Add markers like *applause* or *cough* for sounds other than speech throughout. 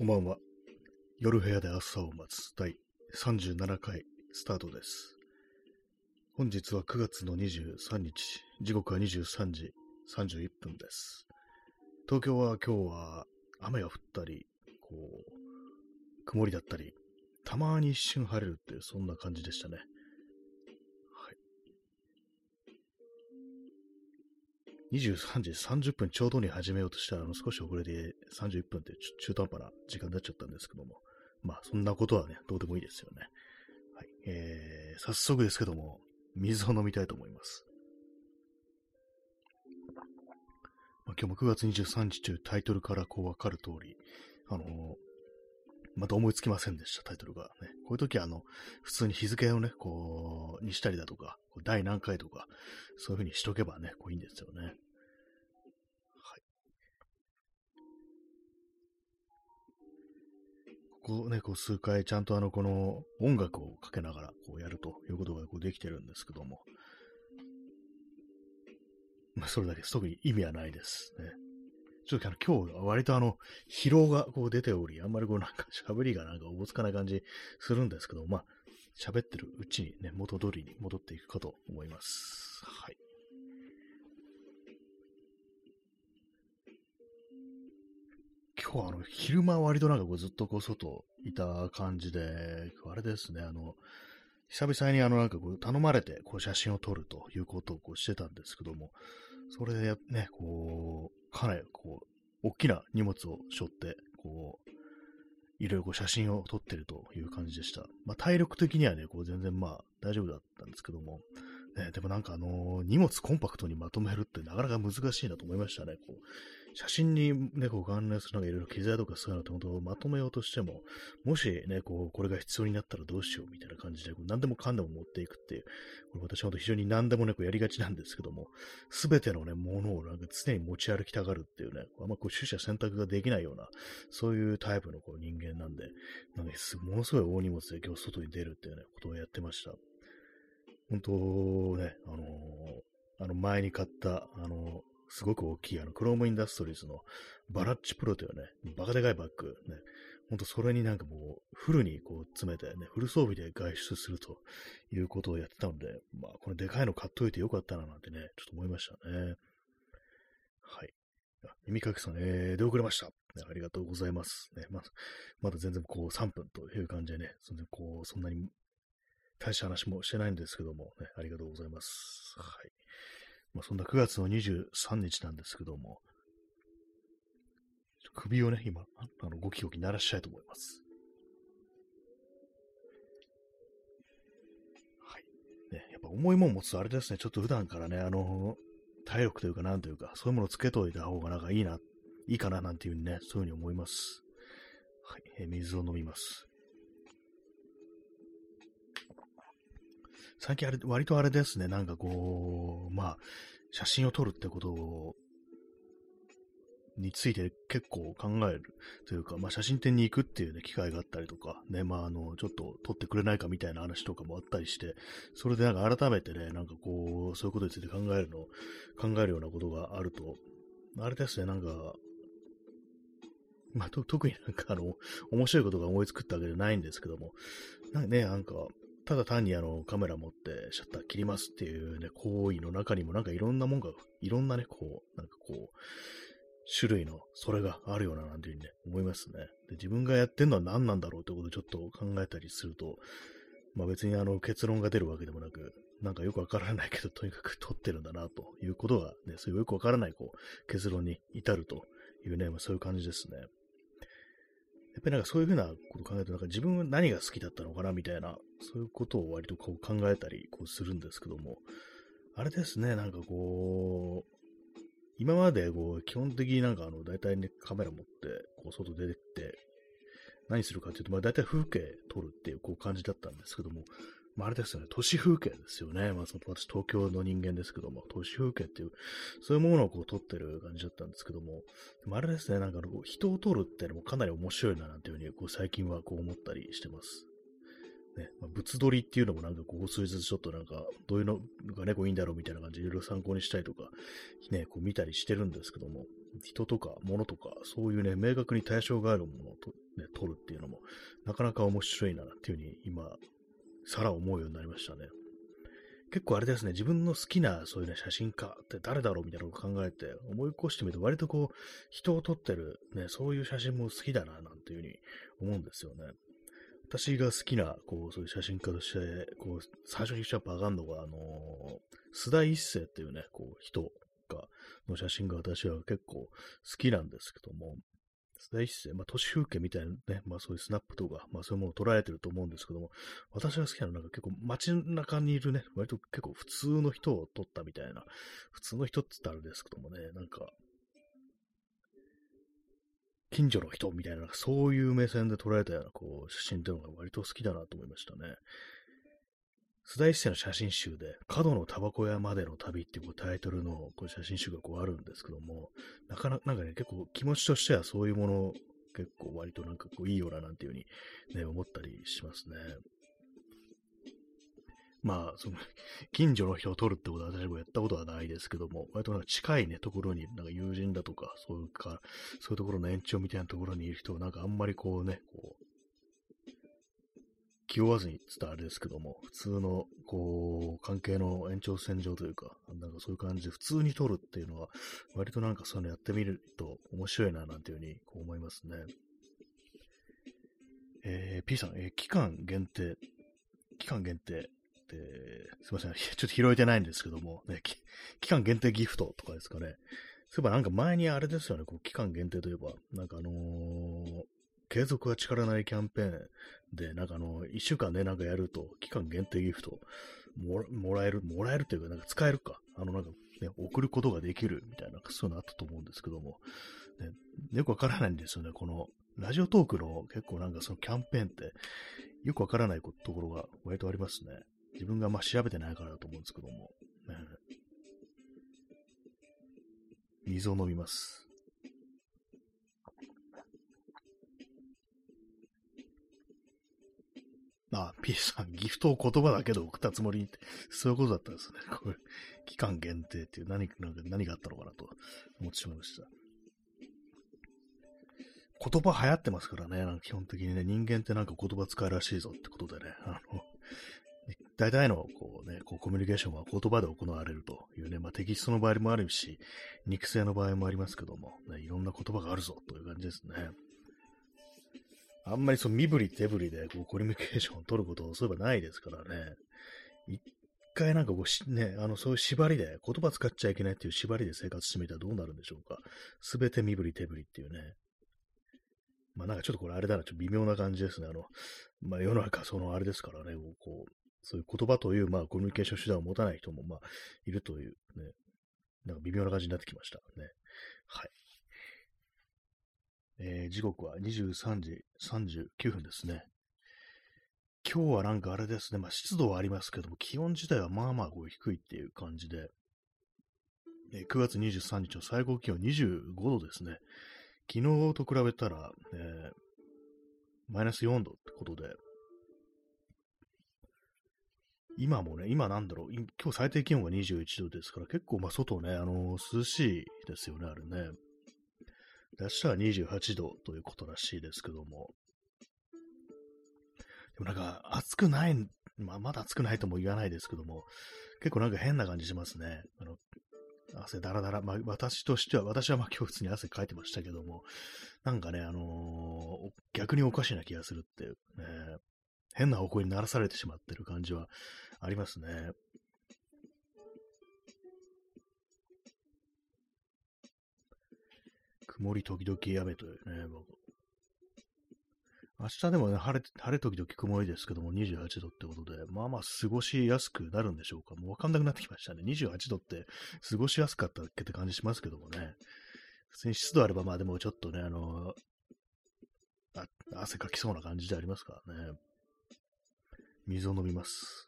こんばんは。夜部屋で朝を待つ第37回スタートです。本日は9月の23日、時刻は23時31分です。東京は今日は雨が降ったり、こう、曇りだったり、たまに一瞬晴れるっていう、そんな感じでしたね。はい。23時30分ちょうどに始めようとしたら、あの少し遅れて31分って中途半端な時間になっちゃったんですけども、まあそんなことはね、どうでもいいですよね。はい。えー、早速ですけども、水を飲みたいと思います。まあ、今日も9月23日というタイトルからこうわかる通り、あのーまた思いつきませんでした、タイトルが。ね、こういう時は、あの、普通に日付をね、こう、にしたりだとか、第何回とか、そういう風にしとけばね、こういいんですよね。はい。ここね、こう数回ちゃんとあの、この音楽をかけながらこうやるということがこうできてるんですけども、まあ、それだけ。特に意味はないです。ね。ちょっとあの今日は割とあの、疲労がこう出ており、あんまりこうなんか喋りがなんかおぼつかない感じするんですけど、まあ、喋ってるうちにね、元通りに戻っていくかと思います。はい。今日はあの、昼間割となんかこうずっとこう外いた感じで、あれですね、あの、久々にあのなんかこう頼まれてこう写真を撮るということをこうしてたんですけども、それでね、こう、かなりこう、大きな荷物を背負って、こう、いろいろこう写真を撮ってるという感じでした。まあ体力的にはね、こう全然まあ大丈夫だったんですけども、ね、でもなんかあのー荷物コンパクトにまとめるってなかなか難しいなと思いましたね。こう写真にね、こう関連するなんかいろいろ機材とかそういうのって本当まとめようとしても、もしね、こう、これが必要になったらどうしようみたいな感じで、何でもかんでも持っていくっていう、これ私は本当非常に何でもね、こうやりがちなんですけども、すべてのね、ものをなんか常に持ち歩きたがるっていうね、あんまこう取捨選択ができないような、そういうタイプのこう人間なんで、なんかものすごい大荷物で今日外に出るっていうね、ことをやってました。本当ね、あのーあの前に買った、あのーすごく大きい、あの、クロームインダストリーズのバラッチプロというね、バカでかいバッグ、ね、ほんとそれになんかもう、フルにこう詰めてね、フル装備で外出するということをやってたので、まあ、このでかいの買っといてよかったななんてね、ちょっと思いましたね。はい。あ耳かきさん、えー、出遅れました。ねありがとうございます。ね、ままだ全然こう3分という感じでね、全然こう、そんなに大した話もしてないんですけども、ね、ありがとうございます。はい。まあ、そんな9月の23日なんですけども、首をね、今、あの、ゴキゴキ鳴らしたいと思います。はい。ね、やっぱ重いもん持つとあれですね、ちょっと普段からね、あの、体力というかなんというか、そういうものをつけといた方がなんかいいな、いいかななんていうふうにね、そういうふうに思います。はい。え水を飲みます。最近あれ、割とあれですね、なんかこう、まあ、写真を撮るってことを、について結構考えるというか、まあ、写真展に行くっていうね、機会があったりとか、ね、まあ、あの、ちょっと撮ってくれないかみたいな話とかもあったりして、それでなんか改めてね、なんかこう、そういうことについて考えるの、考えるようなことがあると、あれですね、なんか、まあ、と特になんかあの、面白いことが思いつくったわけじゃないんですけども、なんかね、なんか、ただ単にあのカメラ持ってシャッター切りますっていうね、行為の中にもなんかいろんなもんが、いろんなね、こう、なんかこう、種類のそれがあるようななんていうふうにね、思いますね。で自分がやってんのは何なんだろうってことをちょっと考えたりすると、まあ別にあの結論が出るわけでもなく、なんかよくわからないけど、とにかく撮ってるんだなということがね、そういうよくわからないこう結論に至るというね、まあ、そういう感じですね。やっぱりなんかそういうふうなことを考えると、なんか自分は何が好きだったのかなみたいな、そういうことを割とこう考えたりこうするんですけども、あれですね、なんかこう、今までこう基本的になんかあの、大体ね、カメラ持って、こう外出てって、何するかっていうと、まあ大体風景撮るっていうこう感じだったんですけども、まあ、あれですよね、都市風景ですよね。まあ、その私、東京の人間ですけども、都市風景っていう、そういうものをこう撮ってる感じだったんですけども、でもあれですね、なんか人を撮るっていうのもかなり面白いななんていうふうに、こう最近はこう思ったりしてます。ね、まあ、物撮りっていうのもなんかこう、数日ちょっとなんか、どういうのがね、こういいんだろうみたいな感じでいろいろ参考にしたりとか、ね、こう見たりしてるんですけども、人とか物とか、そういうね、明確に対象があるものをと、ね、撮るっていうのも、なかなか面白いなっていうふうに今、さら思うようになりましたね。結構あれですね、自分の好きなそういうね、写真家って誰だろうみたいなのを考えて、思い起こしてみると割とこう、人を撮ってるね、そういう写真も好きだな、なんていうふうに思うんですよね。私が好きな、こう、そういう写真家として、こう、最初にやっぱ上がるのが、あのー、須田一世っていうね、こう、人が、の写真が私は結構好きなんですけども、須田一世、まあ、都市風景みたいなね、まあそういうスナップとか、まあそういうものを捉えてると思うんですけども、私が好きなのはなんか結構街中にいるね、割と結構普通の人を撮ったみたいな、普通の人って言ったらあれですけどもね、なんか、近所の人みたいな、そういう目線で捉えたようなこう写真っていうのが割と好きだなと思いましたね。須田一世の写真集で、角のタバコ屋までの旅っていうタイトルのこう写真集がこうあるんですけども、なかなか、なんかね、結構気持ちとしてはそういうもの、結構割となんかこういいよななんていうふうにね、思ったりしますね。まあ、その、近所の人を撮るってことは私もやったことはないですけども、割となんか近いね、ところに、なんか友人だとか、そういうか、そういうところの延長みたいなところにいる人は、なんかあんまりこうね、こう、気負わずにってったらあれですけども、普通の、こう、関係の延長線上というか、なんかそういう感じで普通に撮るっていうのは、割となんかそういうのやってみると面白いな、なんていうふうにこう思いますね。えー、P さん、えー、期間限定、期間限定、、すいません、*laughs* ちょっと拾えてないんですけども、ね、期間限定ギフトとかですかね。そういえばなんか前にあれですよね、こう期間限定といえば、なんかあのー、継続は力なりキャンペーンで、なんかあの、一週間ね、なんかやると、期間限定ギフト。もらえる、もらえるっていうか、なんか使えるか。あの、なんかね、送ることができるみたいな、そういうのあったと思うんですけども、ね、よくわからないんですよね、この、ラジオトークの結構なんかそのキャンペーンって、よくわからないところが割とありますね。自分がまあ調べてないからだと思うんですけども、ね、水を飲みます。あ、P さん、ギフトを言葉だけで送ったつもりにって、そういうことだったんですね。これ、期間限定っていう何何があったのかなと思ってしまいました。言葉流行ってますからね、なんか基本的にね、人間ってなんか言葉使うらしいぞってことでね、あの、大体のこう、ね、こうコミュニケーションは言葉で行われるというね、まあ、テキストの場合もあるし、肉声の場合もありますけども、ね、いろんな言葉があるぞという感じですね。あんまりその身振り手振りでこうコミュニケーションを取ることそういえばないですからね。一回なんかこうね、あの、そういう縛りで、言葉使っちゃいけないっていう縛りで生活してみたらどうなるんでしょうか。すべて身振り手振りっていうね。まあなんかちょっとこれあれだな、ちょっと微妙な感じですね。あの、まあ世の中そのあれですからね、こう、そういう言葉という、まあ、コミュニケーション手段を持たない人も、まあ、いるというね、なんか微妙な感じになってきましたね。はい。えー、時刻は23時39分ですね。今日はなんかあれですね、まあ湿度はありますけども、気温自体はまあまあこう低いっていう感じで、えー、9月23日の最高気温25度ですね。昨日と比べたら、えー、マイナス4度ってことで、今もね、今なんだろう、今日最低気温が21度ですから、結構まあ外ね、あのー、涼しいですよね、あれね。明日は28度ということらしいですけども。でもなんか暑くない、まあまだ暑くないとも言わないですけども、結構なんか変な感じしますね。あの、汗だらだら、まあ私としては、私はまあ今日普通に汗かいてましたけども、なんかね、あのー、逆におかしな気がするっていうね、変な方向にならされてしまってる感じはありますね。曇り時々雨というね、明日でもね、晴れ、晴れ時々曇りですけども、28度ってことで、まあまあ過ごしやすくなるんでしょうか。もうわかんなくなってきましたね。28度って過ごしやすかったっけって感じしますけどもね。普通に湿度あれば、まあでもちょっとね、あのあ、汗かきそうな感じでありますからね。水を飲みます。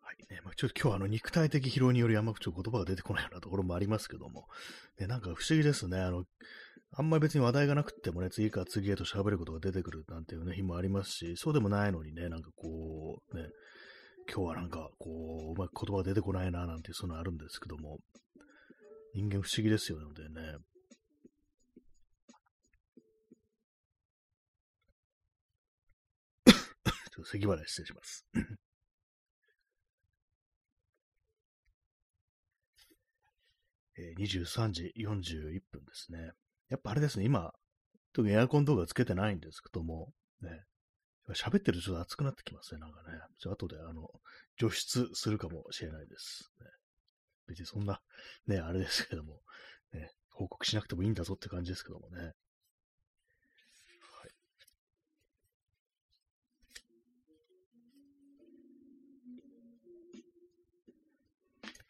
はいねまあ、ちょっと今日はあの肉体的疲労によりあんまちょっと言葉が出てこないようなところもありますけども、ね、なんか不思議ですね。あのあんまり別に話題がなくてもね、次から次へと喋ることが出てくるなんていうね、日もありますし、そうでもないのにね、なんかこう、ね、今日はなんかこう、うまく言葉が出てこないな、なんていうそのあるんですけども、人間不思議ですよね、のでね。ちょっと咳払い失礼します。えー、23時41分ですね。やっぱあれですね、今、特にエアコンとかつけてないんですけども、ね、喋ってるとちょっと暑くなってきますね、なんかね。ちょ後で、あの、除湿するかもしれないです。ね、別にそんな、ね、あれですけども、ね、報告しなくてもいいんだぞって感じですけどもね。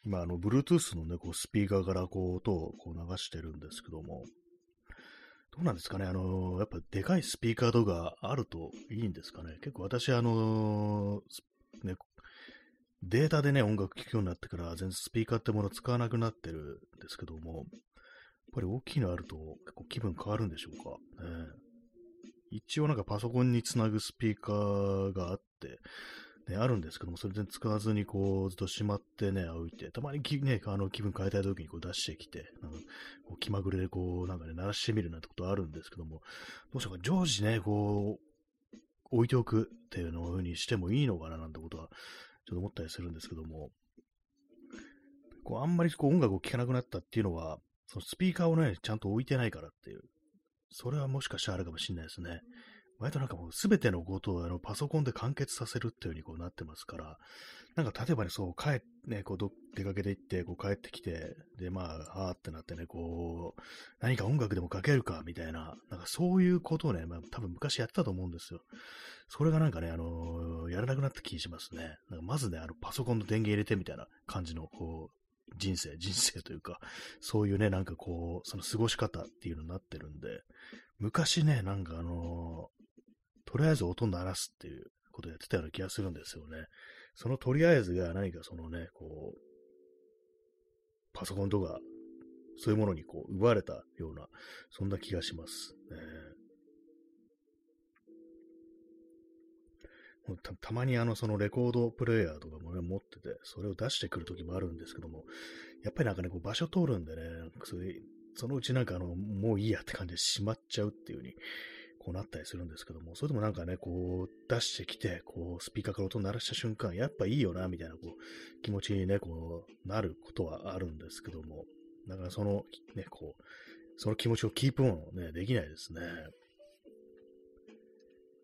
今、あの、Bluetooth のね、こう、スピーカーからこう、音をこう流してるんですけども、どうなんですかね？あの、やっぱでかいスピーカーとかあるといいんですかね？結構私、あのー、ね、データでね、音楽聴くようになってから全然スピーカーってものを使わなくなってるんですけども、やっぱり大きいのあると結構気分変わるんでしょうか？ね、一応なんかパソコンにつなぐスピーカーがあって、ね、あるんですけども、それ全然使わずにこう、ずっとしまってね、置いて、たまにね、あの気分変えたい時にこう出してきて、なんかこう気まぐれでこう、なんかね、鳴らしてみるなんてことあるんですけども、どうしようか、常時ね、こう、置いておくっていうのをにしてもいいのかななんてことは、ちょっと思ったりするんですけども、こうあんまりこう音楽を聴かなくなったっていうのは、そのスピーカーをね、ちゃんと置いてないからっていう、それはもしかしたらあるかもしれないですね。割となんかもうすべてのことをあのパソコンで完結させるっていう風にこうなってますから、なんか例えばね、そう、帰ってね、こうど出かけて行って、こう帰ってきて、で、まあ、あーってなってね、こう、何か音楽でもかけるか、みたいな、なんかそういうことをね、まあ多分昔やってたと思うんですよ。それがなんかね、あのー、やらなくなった気しますね。なんかまずね、あの、パソコンの電源入れてみたいな感じの、こう、人生、*laughs* 人生というか、そういうね、なんかこう、その過ごし方っていうのになってるんで、昔ね、なんかあのとりあえず音鳴らすっていうことやってたような気がするんですよね。そのとりあえずが何かそのね、こう、パソコンとか、そういうものにこう奪われたような、そんな気がします。ね、たたまにあの、そのレコードプレイヤーとかもね、持ってて、それを出してくるときもあるんですけども、やっぱりなんかね、こう場所通るんでね、それそのうちなんかあの、もういいやって感じでしまっちゃうっていう風にこうなったりするんですけども、それでもなんかね、こう出してきて、こうスピーカーから音鳴らした瞬間、やっぱいいよな、みたいなこう気持ちにね、こうなることはあるんですけども、だからそのね、こう、その気持ちをキープオンね、できないですね。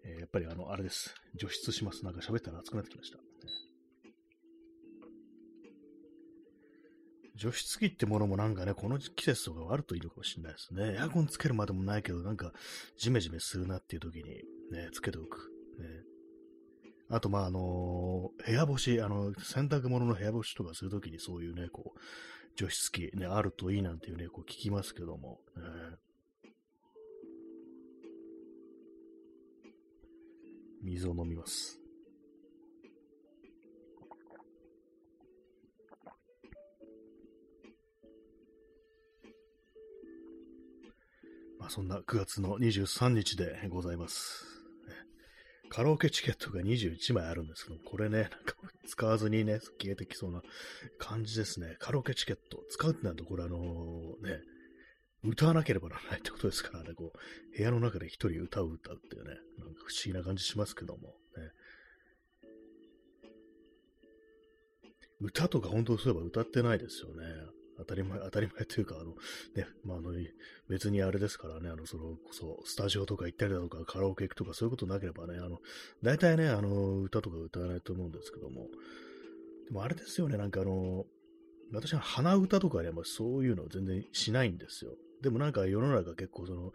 えー、やっぱりあの、あれです。除湿します。なんか喋ったら熱くなってきました。除湿機ってものもなんかね、この季節とかあるといいのかもしれないですね。エアコンつけるまでもないけど、なんかジメジメするなっていう時にね、つけておく。ね、あと、まあ、あのー、部屋干し、あの、洗濯物の部屋干しとかするときにそういうね、こう、除湿機ね、あるといいなんていうね、こう聞きますけども、ね、水を飲みます。まあ、そんな9月の23日でございます。カラオケチケットが21枚あるんですけど、これね、なんか使わずにね、消えてきそうな感じですね。カラオケチケット使うってなると、これあのね、歌わなければならないってことですからね、こう、部屋の中で一人歌う歌うっていうね、なんか不思議な感じしますけども、ね。歌とか本当そういえば歌ってないですよね。当たり前、*laughs* 当たり前というか、あの、ね、まあ、あの、別にあれですからね、あの、その、こそ、スタジオとか行ったりだとか、カラオケ行くとか、そういうことなければね、あの、大体ね、あの、歌とか歌わないと思うんですけども、でもあれですよね、なんかあの、私は鼻歌とかね、まあ、そういうの全然しないんですよ。でもなんか世の中結構その、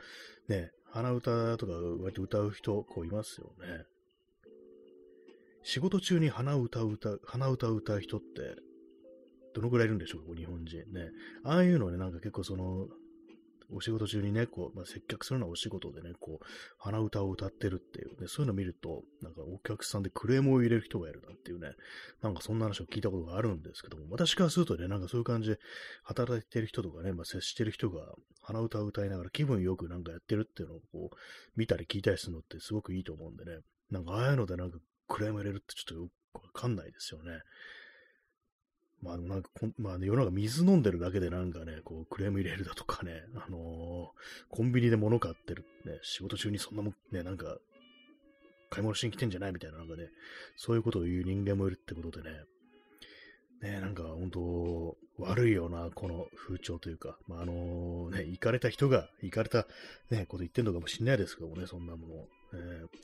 ね、鼻歌とか割と歌う人、こういますよね。仕事中に鼻歌歌う、鼻歌歌う人って、どのぐらいいるんでしょうか、日本人。ね。ああいうのね、なんか結構その、お仕事中にね、こう、まあ、接客するのはお仕事でね、こう、鼻歌を歌ってるっていう。ね、そういうのを見ると、なんかお客さんでクレームを入れる人がいるなんていうね、なんかそんな話を聞いたことがあるんですけども、私からするとね、なんかそういう感じで働いてる人とかね、まあ、接してる人が鼻歌を歌いながら気分よくなんかやってるっていうのをこう、見たり聞いたりするのってすごくいいと思うんでね、なんかああいうのでなんかクレーム入れるってちょっとよくわかんないですよね。まあ、なんかまあ、ね、世の中水飲んでるだけでなんかね、こう、クレーム入れるだとかね、あのー、コンビニで物買ってる、ね、仕事中にそんなもん、ね、なんか、買い物しに来てんじゃないみたいな、なんかね、そういうことを言う人間もいるってことでね、ね、なんか本当、悪いような、この風潮というか、まあ、あのね、行かれた人が、行かれた、ね、こと言ってんのかもしんないですけどもね、そんなもの。え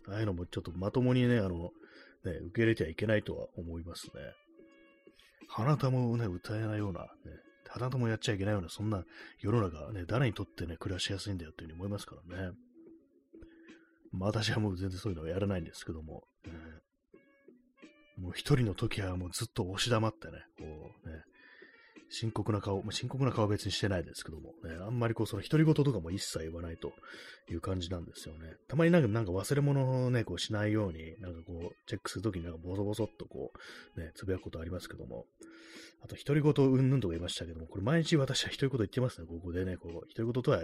ー、ああいうのもちょっとまともにね、あの、ね、受け入れてはいけないとは思いますね。花歌もね、歌えないような、ね、花歌もやっちゃいけないような、そんな世の中、ね、誰にとってね、暮らしやすいんだよっていうふうに思いますからね。まあ私はもう全然そういうのはやらないんですけども、ね、もう一人の時はもうずっと押し黙ってね、こうね、深刻な顔、まあ、深刻な顔は別にしてないですけども、ね、あんまりこう、その独り言とかも一切言わないという感じなんですよね。たまになんかなんか忘れ物をね、こうしないように、なんかこう、チェックするときになんかボソボソっとこう、ね、つぶやくことありますけども、あと、独り言うんぬんとか言いましたけども、これ毎日私は独り言言ってますね、ここでね、こう、独り言とは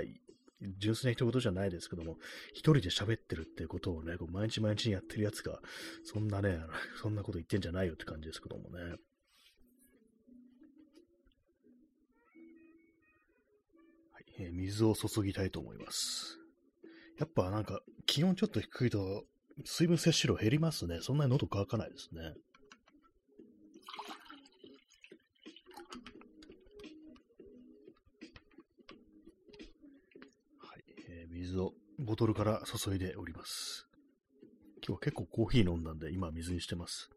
純粋な一言じゃないですけども、一人で喋ってるってことをね、こう毎日毎日やってるやつが、そんなね、そんなこと言ってんじゃないよって感じですけどもね。えー、水を注ぎたいと思います。やっぱなんか気温ちょっと低いと水分摂取量減りますね。そんなに喉乾かないですね。はい、えー、水をボトルから注いでおります。今日は結構コーヒー飲んだんで今水にしてます。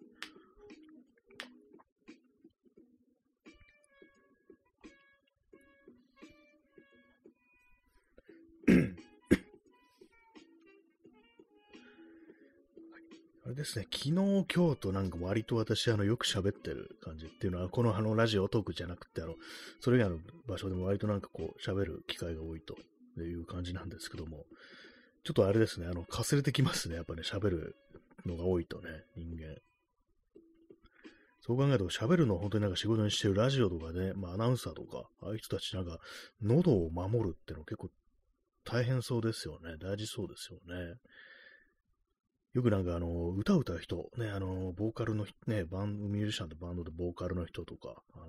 あれですね、昨日、今日となんか割と私、あの、よく喋ってる感じっていうのは、このあの、ラジオトークじゃなくて、あの、それ以外の場所でも割となんかこう、喋る機会が多いという感じなんですけども、ちょっとあれですね、あの、かすれてきますね、やっぱね、喋るのが多いとね、人間。そう考えると、喋るのを本当になんか仕事にしてるラジオとかね、まあアナウンサーとか、ああいう人たちなんか、喉を守るっての結構大変そうですよね。大事そうですよね。よくなんかあの、歌を歌う人、ね、あの、ボーカルの、ね、バンド、ミュージシャンでバンドでボーカルの人とか、あの、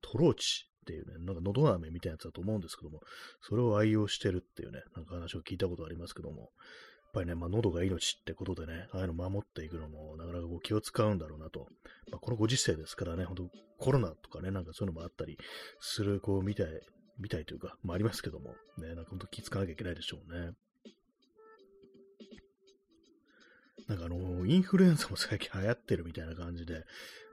トローチっていうね、なんか喉飴みたいなやつだと思うんですけども、それを愛用してるっていうね、なんか話を聞いたことありますけども、やっぱりね、まあ、喉が命ってことでね、ああいうの守っていくのも、なかなかこう気を使うんだろうなと。まあ、このご時世ですからね、本当コロナとかね、なんかそういうのもあったりする、こう、みたい、みたいというか、まあ、ありますけども、ね、なんか本当気使わなきゃいけないでしょうね。なんかあの、インフルエンザも最近流行ってるみたいな感じで、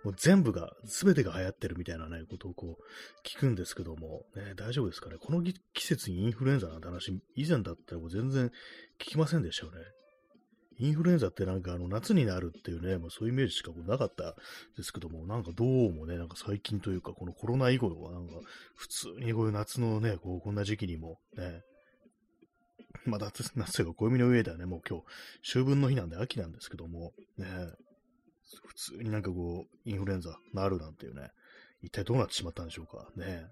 もう全部が、すべてが流行ってるみたいなね、ことをこう、聞くんですけども、ね、大丈夫ですかね？この季節にインフルエンザなんて話、以前だったらもう全然聞きませんでしたよね。インフルエンザってなんかあの夏になるっていうね、まあ、そういうイメージしかなかったですけども、なんかどうもね、なんか最近というか、このコロナ以後はなんか普通にこういう夏のね、こうこんな時期にもね、*laughs* まあ、夏、夏というか暦の上ではね、もう今日、秋分の日なんで秋なんですけども、ね、普通になんかこう、インフルエンザなるなんていうね、一体どうなってしまったんでしょうか、ね。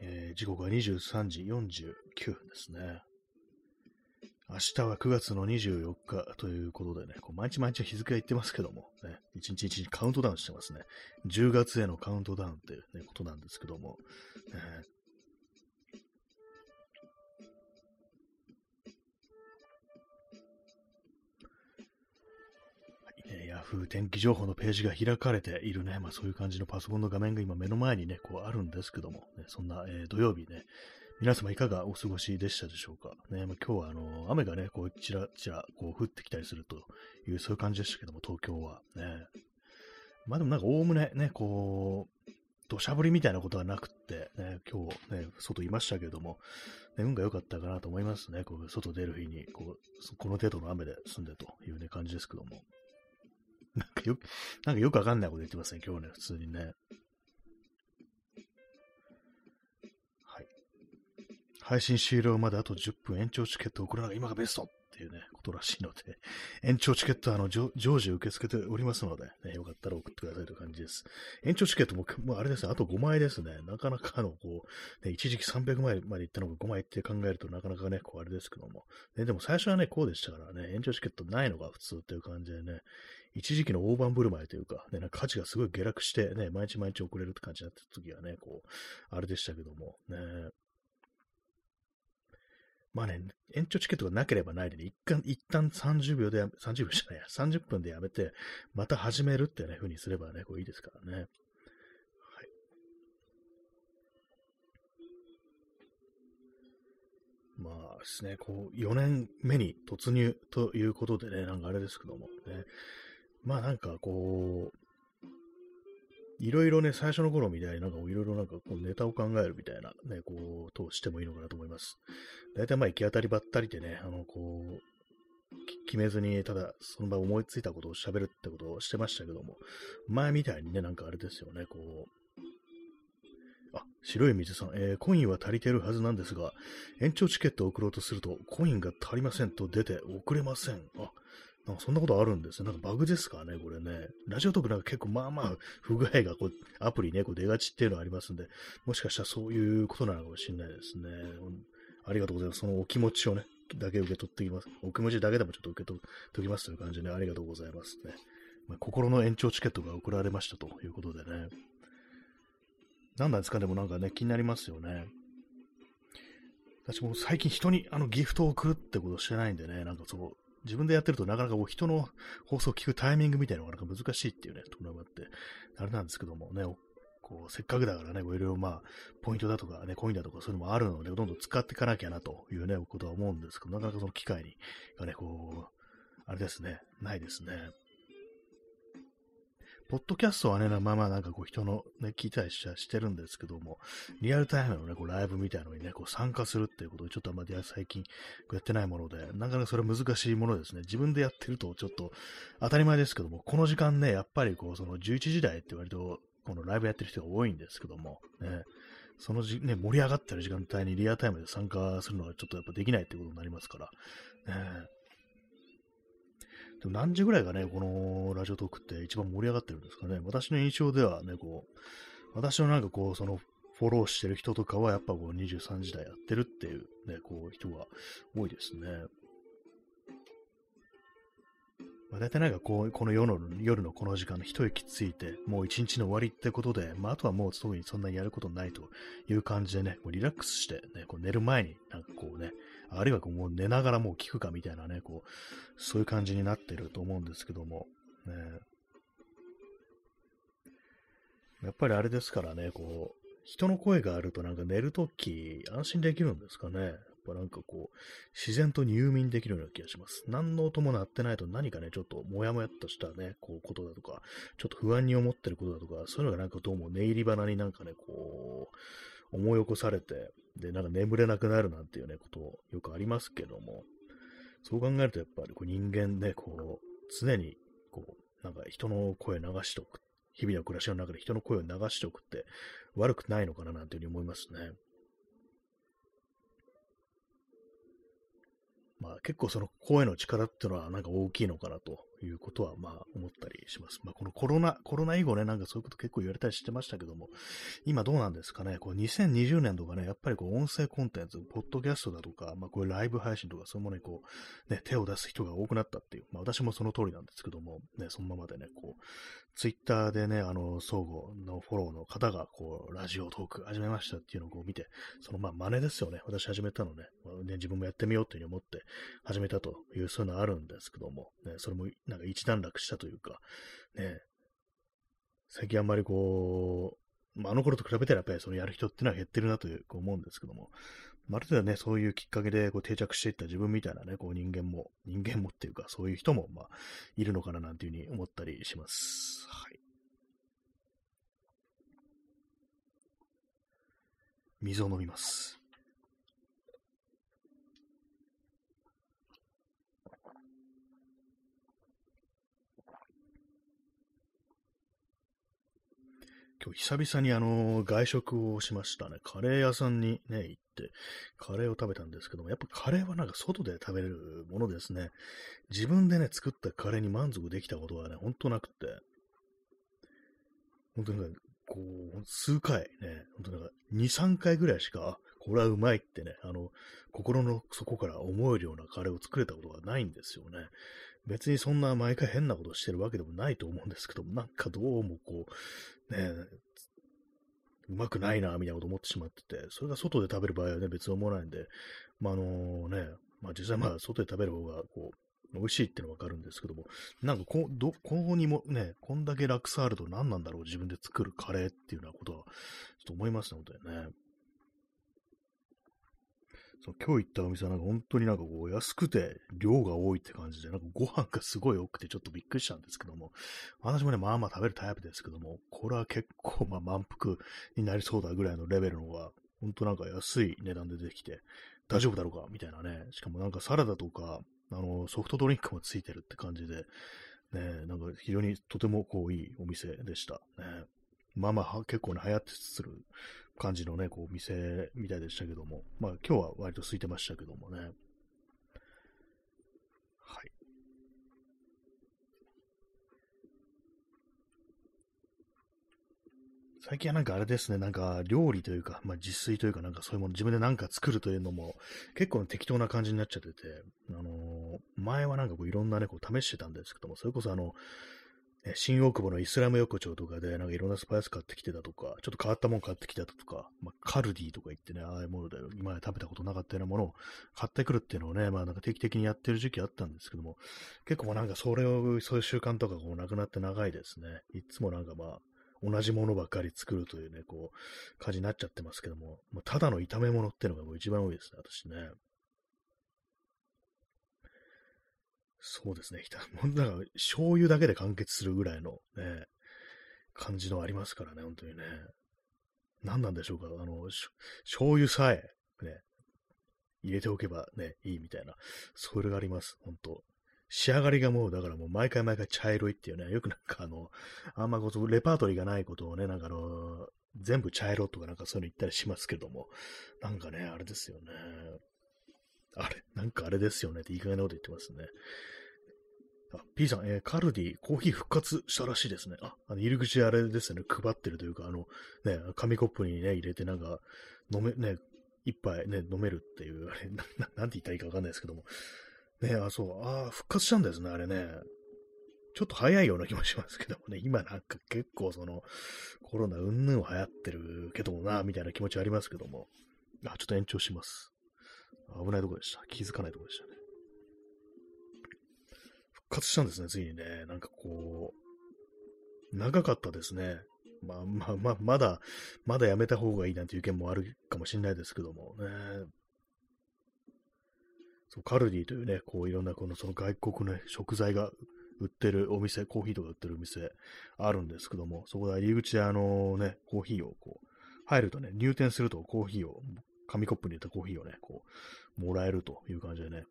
え。ー、時刻は23時49分ですね。明日は9月の24日ということでね、こう毎日毎日日付が言ってますけども、ね、一日一日カウントダウンしてますね。10月へのカウントダウンっていう、ことなんですけども、ね、ヤフー天気情報のページが開かれているね、まあそういう感じのパソコンの画面が今目の前にね、こうあるんですけども、ね、そんな、えー、土曜日ね、皆様いかがお過ごしでしたでしょうか？ね、ま、今日はあの雨がね、こうちらちらこう降ってきたりするという、そういう感じでしたけども、東京は。ね。まあでもなんかおおむねね、こう、土砂降りみたいなことはなくって、ね、今日ね、外いましたけども、ね、運が良かったかなと思いますね。こう外出る日にこう、この程度の雨で済んでというね、感じですけども。なんかよく、なんかよくわかんないこと言ってますね、今日ね、普通にね。配信終了まであと10分延長チケットを送るのが今がベストっていうね、ことらしいので、*laughs* 延長チケットはあの常時受け付けておりますので、ね、よかったら送ってくださいという感じです。延長チケットも、もあれですね、あと5枚ですね。なかなかの、こう、ね、一時期300枚まで行ったのが5枚って考えるとなかなかね、こうあれですけども。ね、でも最初はね、こうでしたからね、延長チケットないのが普通っていう感じでね、一時期の大盤振る舞いというか、ね、なんか価値がすごい下落して、ね、毎日毎日送れるって感じになった時はね、こう、あれでしたけども、ね、まあね、延長チケットがなければないでね、一旦、一旦30秒で、30秒じゃないや、30分でやめて、また始めるってね、風にすればね、こういいですからね。はい。まあですね、こう、4年目に突入ということでね、なんかあれですけどもね、まあなんかこう、いろいろね、最初の頃みたいになんかいろいろなんかこうネタを考えるみたいなね、こう、としてもいいのかなと思います。大体まあ行き当たりばったりでね、あの、こう、決めずに、ただその場思いついたことを喋るってことをしてましたけども、前みたいにね、なんかあれですよね、こう、あ、白い水さん、えー、コインは足りてるはずなんですが、延長チケットを送ろうとすると、コインが足りませんと出て送れません。あ、なんかそんなことあるんですね。なんかバグですかね、これね。ラジオトークなんか結構まあまあ不具合がこうアプリね、こう出がちっていうのがありますんで、もしかしたらそういうことなのかもしれないですね。ありがとうございます。そのお気持ちをね、だけ受け取ってきます。お気持ちだけでもちょっと受け取っておきますという感じで、ね、ありがとうございますね。まあ、心の延長チケットが送られましたということでね。何なんですかでもなんかね、気になりますよね。私も最近人にあのギフトを送るってことしてないんでね、なんかそう、自分でやってるとなかなかこう人の放送を聞くタイミングみたいなのがなんか難しいっていうね、ところがあって、あれなんですけどもね、こう、せっかくだからね、いろいろまあ、ポイントだとかね、コインだとかそういうのもあるので、どんどん使っていかなきゃなというね、ことは思うんですけど、なかなかその機会に、がね、こう、あれですね、ないですね。ポッドキャストはね、まあまあなんかこう人のね、聞いたりしてるんですけども、リアルタイムのね、こうライブみたいなのにね、こう参加するっていうことでちょっとあんまり最近やってないもので、なかなかそれ難しいものですね。自分でやってるとちょっと当たり前ですけども、この時間ね、やっぱりこうその11時台って割とこのライブやってる人が多いんですけども、ね、そのじ、ね、盛り上がってる時間帯にリアルタイムで参加するのはちょっとやっぱできないってことになりますから、ね、でも何時ぐらいがね、このラジオトークって一番盛り上がってるんですかね。私の印象ではね、こう、私のなんかこう、そのフォローしてる人とかはやっぱこう23時台やってるっていうね、こう人が多いですね。まあ、大体なんかこう、この夜の夜のこの時間の一息ついて、もう一日の終わりってことで、まあ、あとはもう特にそんなにやることないという感じでね、こうリラックスして、ね、こう寝る前になんかこうね、あるいはこうもう寝ながらもう聞くかみたいなね、こう、そういう感じになってると思うんですけども、ね、やっぱりあれですからね、こう、人の声があるとなんか寝るとき安心できるんですかね。やっぱなんかこう、自然と入眠できるような気がします。何の音も鳴ってないと何かね、ちょっともやもやっとしたね、こう、ことだとか、ちょっと不安に思ってることだとか、そういうのがなんかどうも寝入り花になんかね、こう、思い起こされて、で、なんか眠れなくなるなんていうね、ことよくありますけども、そう考えるとやっぱりこう人間ね、こう、常に、こう、なんか人の声流しておく。日々の暮らしの中で人の声を流しておくって悪くないのかななんていうふうに思いますね。まあ結構その声の力っていうのはなんか大きいのかなということは、まあ、思ったりします。まあ、このコロナ、コロナ以後ね、なんかそういうこと結構言われたりしてましたけども、今どうなんですかね、こう2020年とかね、やっぱりこう音声コンテンツ、ポッドキャストだとか、まあ、こういうライブ配信とか、そういうものにこう、ね、手を出す人が多くなったっていう、まあ、私もその通りなんですけども、ね、そのままでね、こう、ツイッターでね、あの、相互のフォローの方が、こう、ラジオトーク始めましたっていうのをこう見て、そのまあ真似ですよね。私始めたのね、ね自分もやってみようっていうふうに思って始めたという、そういうのあるんですけども、ね、それもなんか一段落したというか、ね、最近あんまりこう、まあ、あの頃と比べたらやっぱりそのやる人っていうのは減ってるなという思うんですけども、ある程度ね、そういうきっかけでこう定着していった自分みたいなね、こう人間も、人間もっていうか、そういう人も、まあ、いるのかななんていうふうに思ったりします。はい。水を飲みます。今日久々にあの、外食をしましたね。カレー屋さんにね、行って、カレーを食べたんですけども、やっぱカレーはなんか外で食べれるものですね。自分でね、作ったカレーに満足できたことはね、ほんとなくて、本当にこう、数回ね、本当なんか2、3回ぐらいしか、これはうまいってね、あの、心の底から思えるようなカレーを作れたことがないんですよね。別にそんな毎回変なことしてるわけでもないと思うんですけど、なんかどうもこう、ね、うまくないな、みたいなこと思ってしまってて、それが外で食べる場合はね、別に思わないんで、まあ、あのね、まあ実際まあ外で食べる方が、こう、美味しいってのはわかるんですけども、なんかこど、今後にもね、こんだけ楽さあると何なんだろう、自分で作るカレーっていうようなことは、ちょっと思いますね、本当にね。その今日行ったお店はなんか本当になんかこう安くて量が多いって感じで、なんかご飯がすごい多くてちょっとびっくりしたんですけども、私もね、まあまあ食べるタイプですけども、これは結構まあ満腹になりそうだぐらいのレベルのが、本当なんか安い値段で出てきて、大丈夫だろうかみたいなね。しかもなんかサラダとか、あの、ソフトドリンクもついてるって感じで、ね、なんか非常にとてもこういいお店でした。ね、まあまあ結構ね、流行ってつつる感じのね、こう、店みたいでしたけども、まあ今日は割と空いてましたけどもね。はい。最近はなんかあれですね、なんか料理というか、まあ自炊というか、なんかそういうもの自分でなんか作るというのも結構適当な感じになっちゃってて、あのー、前はなんかこういろんなね、こう試してたんですけども、それこそあの、新大久保のイスラム横丁とかで、なんかいろんなスパイス買ってきてたとか、ちょっと変わったもん買ってきてたとか、まあ、カルディとか言ってね、ああいうもので、今まで食べたことなかったようなものを買ってくるっていうのをね、まあなんか定期的にやってる時期あったんですけども、結構なんかそれを、そういう習慣とかこうなくなって長いですね。いつもなんかまあ、同じものばっかり作るというね、こう、感じになっちゃってますけども、まあ、ただの炒め物っていうのがもう一番多いですね、私ね。そうですね。*laughs* もうなんか、醤油だけで完結するぐらいのね、感じのありますからね、本当にね。何なんでしょうか。あの、醤油さえ、ね、入れておけばね、いいみたいな、それがあります。本当仕上がりがもう、だからもう毎回毎回茶色いっていうね、よくなんか *laughs* あの、あんまこう、レパートリーがないことをね、なんかあの、全部茶色とかなんかそういうの言ったりしますけども、なんかね、あれですよね。あれ、なんかあれですよねっていい加減なこと言ってますね。あ、P さん、えー、カルディ、コーヒー復活したらしいですね。あ、あの入り口あれですね、配ってるというか、あの、ね、紙コップにね、入れてなんか、飲め、ね、一杯ね、飲めるっていう、あれ、な、なんて言ったらいいかわかんないですけども。ね、あ、そう、あ復活したんですね、あれね。ちょっと早いような気もしますけどもね、今なんか結構その、コロナうんぬん流行ってるけどもな、みたいな気持ちありますけども。あ、ちょっと延長します。危ないとこでした。気づかないとこでしたね。活したんですね、ついにね。なんかこう、長かったですね。まあまあまあ、まだ、まだやめた方がいいなんていう意見もあるかもしれないですけどもね。そうカルディというね、こういろんなこのその外国の食材が売ってるお店、コーヒーとか売ってるお店あるんですけども、そこで入り口であのね、コーヒーをこう、入るとね、入店するとコーヒーを、紙コップに入れたコーヒーをね、こう、もらえるという感じでね、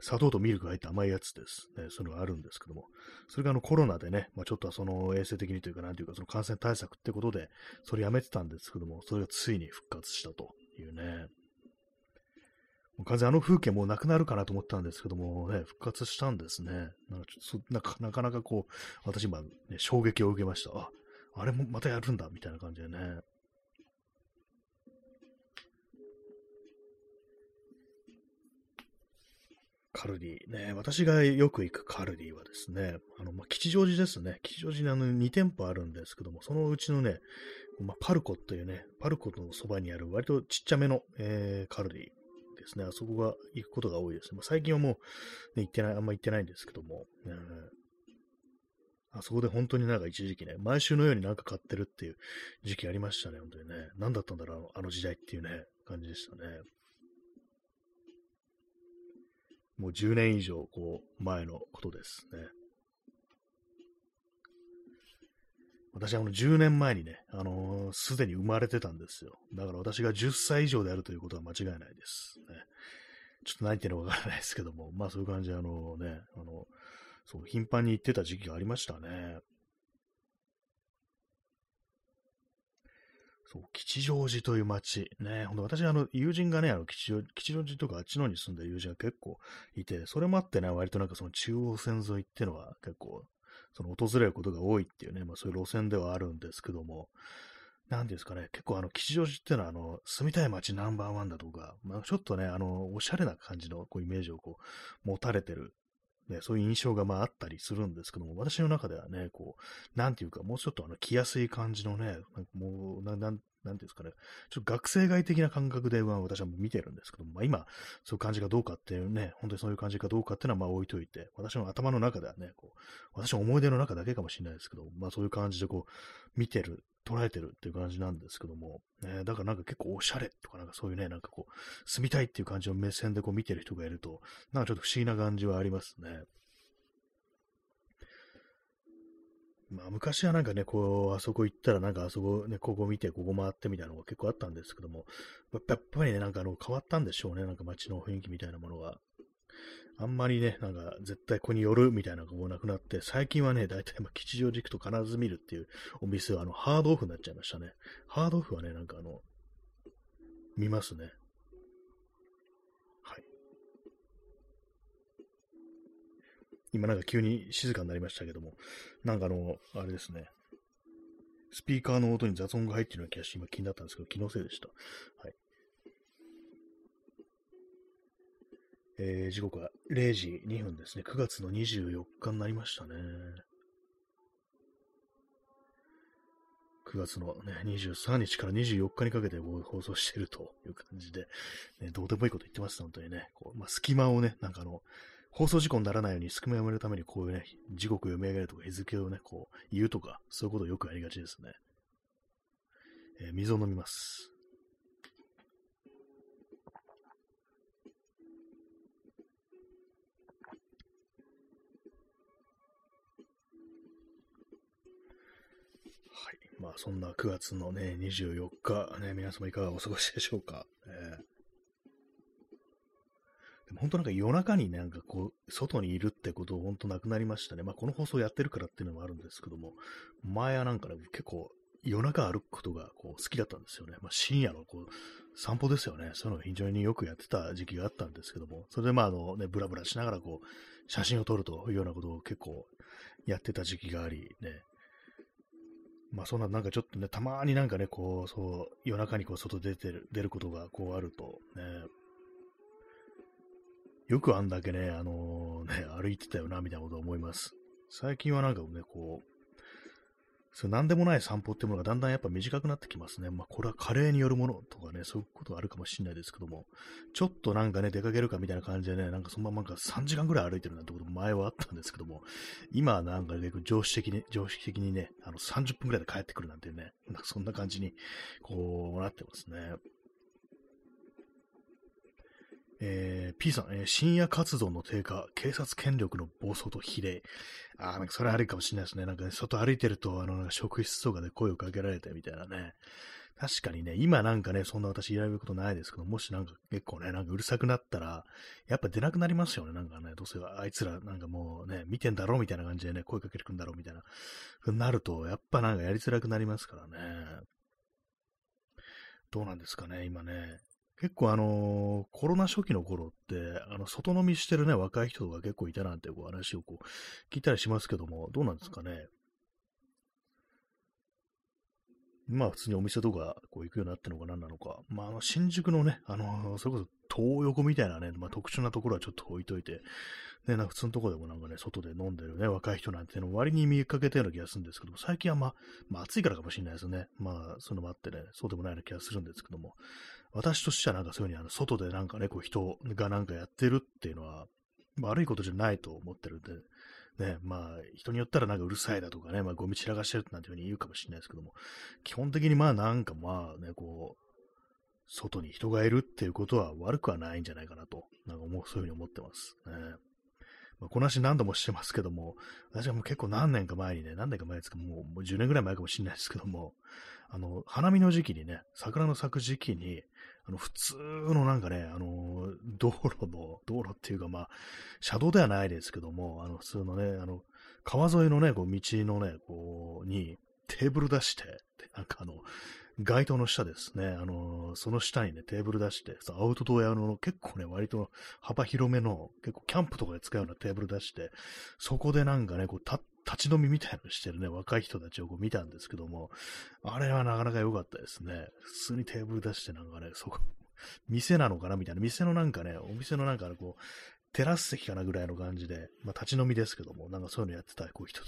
砂糖とミルクが入った甘いやつです。ね、そういうのがあるんですけども、それがあのコロナでね、まあ、ちょっとその衛生的にというか、なんていうか、その感染対策ってことで、それやめてたんですけども、それがついに復活したというね。もう完全にあの風景もうなくなるかなと思ったんですけども、ね、復活したんですね。なんかちょなかなかなかこう、私今、ね、衝撃を受けました。あ、あれもまたやるんだ、みたいな感じでね。カルディ。ね、私がよく行くカルディはですね、あの、まあ、吉祥寺ですね。吉祥寺にあの2店舗あるんですけども、そのうちのね、まあ、パルコっていうね、パルコのそばにある割とちっちゃめの、えー、カルディですね。あそこが行くことが多いですね。まあ、最近はもう、ね、行ってない、あんま行ってないんですけども、ね、あそこで本当になんか一時期ね、毎週のようになんか買ってるっていう時期ありましたね、本当にね。何だったんだろう、あの時代っていうね、感じでしたね。もう10年以上、こう、前のことですね。私はあの10年前にね、あのす、でに生まれてたんですよ。だから私が10歳以上であるということは間違いないです。ね、ちょっと何言ってるのかわからないですけども、まあそういう感じで、あのね、あの、そう、頻繁に行ってた時期がありましたね。そう、吉祥寺という街。ね、ほんと私、あの、友人がね、あの吉祥、吉祥寺とかあっちのに住んでる友人が結構いて、それもあってね、割となんかその中央線沿いっていうのは結構、その訪れることが多いっていうね、まあそういう路線ではあるんですけども、なんですかね、結構あの、吉祥寺っていうのは、あの、住みたい街ナンバーワンだとか、まあちょっとね、あの、おしゃれな感じのこうイメージをこう、持たれてるね、そういう印象がまああったりするんですけども、私の中ではね、こう、なんていうか、もうちょっとあの、来やすい感じのね、もう、な、なん、なんていうんですかね、ちょっと学生街的な感覚で、まあ、私は見てるんですけども、まあ、今、そういう感じかどうかっていうね、本当にそういう感じかどうかっていうのはまあ置いといて、私の頭の中ではね、こう、私の思い出の中だけかもしれないですけど、まあそういう感じでこう、見てる、捉えてるっていう感じなんですけども、ね、だからなんか結構おしゃれとかなんかそういうね、なんかこう、住みたいっていう感じの目線でこう見てる人がいると、なんかちょっと不思議な感じはありますね。まあ、昔はなんかね、こう、あそこ行ったらなんかあそこね、ここ見て、ここ回ってみたいなのが結構あったんですけども、やっぱりね、なんかあの、変わったんでしょうね、なんか街の雰囲気みたいなものが。あんまりね、なんか絶対ここに寄るみたいなのがもうなくなって、最近はね、大体まあ吉祥寺行くと必ず見るっていうお店はあの、ハードオフになっちゃいましたね。ハードオフはね、なんかあの、見ますね。はい今なんか急に静かになりましたけども、なんかあの、あれですね、スピーカーの音に雑音が入ってるような気がして今気になったんですけど、気のせいでした。はい。えー、時刻は0時2分ですね。9月の24日になりましたね。9月の、ね、23日から24日にかけて放送しているという感じで、ね、どうでもいいこと言ってます、本当にね。こうまあ、隙間をね、なんかあの、放送事故にならないように隙間を埋めるためにこういうね、時刻を読み上げるとか日付をね、こう言うとか、そういうことをよくやりがちですね。えー、水を飲みます。そんな9月のね、24日、ね、皆様いかがお過ごしでしょうか？えーでも本当なんか夜中になんかこう、外にいるってことを本当なくなりましたね。まあこの放送やってるからっていうのもあるんですけども、前はなんかね、結構夜中歩くことがこう好きだったんですよね。まあ深夜のこう、散歩ですよね。そういうの非常によくやってた時期があったんですけども、それでまああのね、ブラブラしながらこう、写真を撮るというようなことを結構やってた時期があり、ね、まあそんななんかちょっとね、たまになんかね、こう、そう、夜中にこう外出てる、出ることがこうあると、ね、よくあんだけね、あのー、ね、歩いてたよな、みたいなこと思います。最近はなんかね、こう、そう何でもない散歩ってものがだんだんやっぱ短くなってきますね。まあ、これは加齢によるものとかね、そういうことがあるかもしれないですけども、ちょっとなんかね、出かけるかみたいな感じでね、なんかそのままなんか3時間ぐらい歩いてるなんてことも前はあったんですけども、今はなんかね、常識的に、常識的にね、あの30分ぐらいで帰ってくるなんてね、なんかそんな感じに、こう、なってますね。えー、P さん、えー、深夜活動の低下、警察権力の暴走と比例。ああ、なんかそれあるかもしれないですね。なんか、ね、外歩いてると、あの、職質とかで声をかけられてみたいなね。確かにね、今なんかね、そんな私いられることないですけど、もしなんか結構ね、なんかうるさくなったら、やっぱ出なくなりますよね。なんかね、どうせあいつらなんかもうね、見てんだろうみたいな感じでね、声かけてくんだろうみたいな、ふなると、やっぱなんかやりづらくなりますからね。どうなんですかね、今ね。結構あのー、コロナ初期の頃って、あの、外飲みしてるね、若い人が結構いたなんてこう話をこう、聞いたりしますけども、どうなんですかね？まあ普通にお店とかこう行くようになってるのか何なのか。まああの新宿のね、あのー、それこそ東横みたいなね、まあ特殊なところはちょっと置いといて、ね、なんか普通のとこでもなんかね、外で飲んでるね、若い人なんての割に見かけたような気がするんですけども、最近はまあ、まあ暑いからかもしれないですね。まあそういうのもあってね、そうでもないような気がするんですけども、私としてはなんかそういうふうにあの外でなんかね、こう人がなんかやってるっていうのは、悪いことじゃないと思ってるんで、ね、まあ、人によったらなんかうるさいだとかね、まあ、ゴミ散らかしてるなんていうふうに言うかもしれないですけども、基本的にまあなんかまあね、こう、外に人がいるっていうことは悪くはないんじゃないかなと、なんか思う、そういうふうに思ってます。ね。まあ、この話何度もしてますけども、私はもう結構何年か前にね、何年か前ですか、もうもう10年ぐらい前かもしれないですけども、あの、花見の時期にね、桜の咲く時期に、あの、普通のなんかね、あの、道路の、道路っていうかまあ、車道ではないですけども、あの、普通のね、あの、川沿いのね、こう、道のね、こう、に、テーブル出して、なんかあの、街灯の下ですね、あのその下にね、テーブル出して、アウトドア用の結構ね、割と幅広めの、結構キャンプとかで使うようなテーブル出して、そこでなんかね、こう、立っ立ち飲みみたいなのしてるね、若い人たちをこう見たんですけども、あれはなかなか良かったですね。普通にテーブル出してなんかね、そこ、店なのかなみたいな、店のなんかね、お店のなんか、こう、テラス席かなぐらいの感じで、まあ立ち飲みですけども、なんかそういうのやってた、こう人、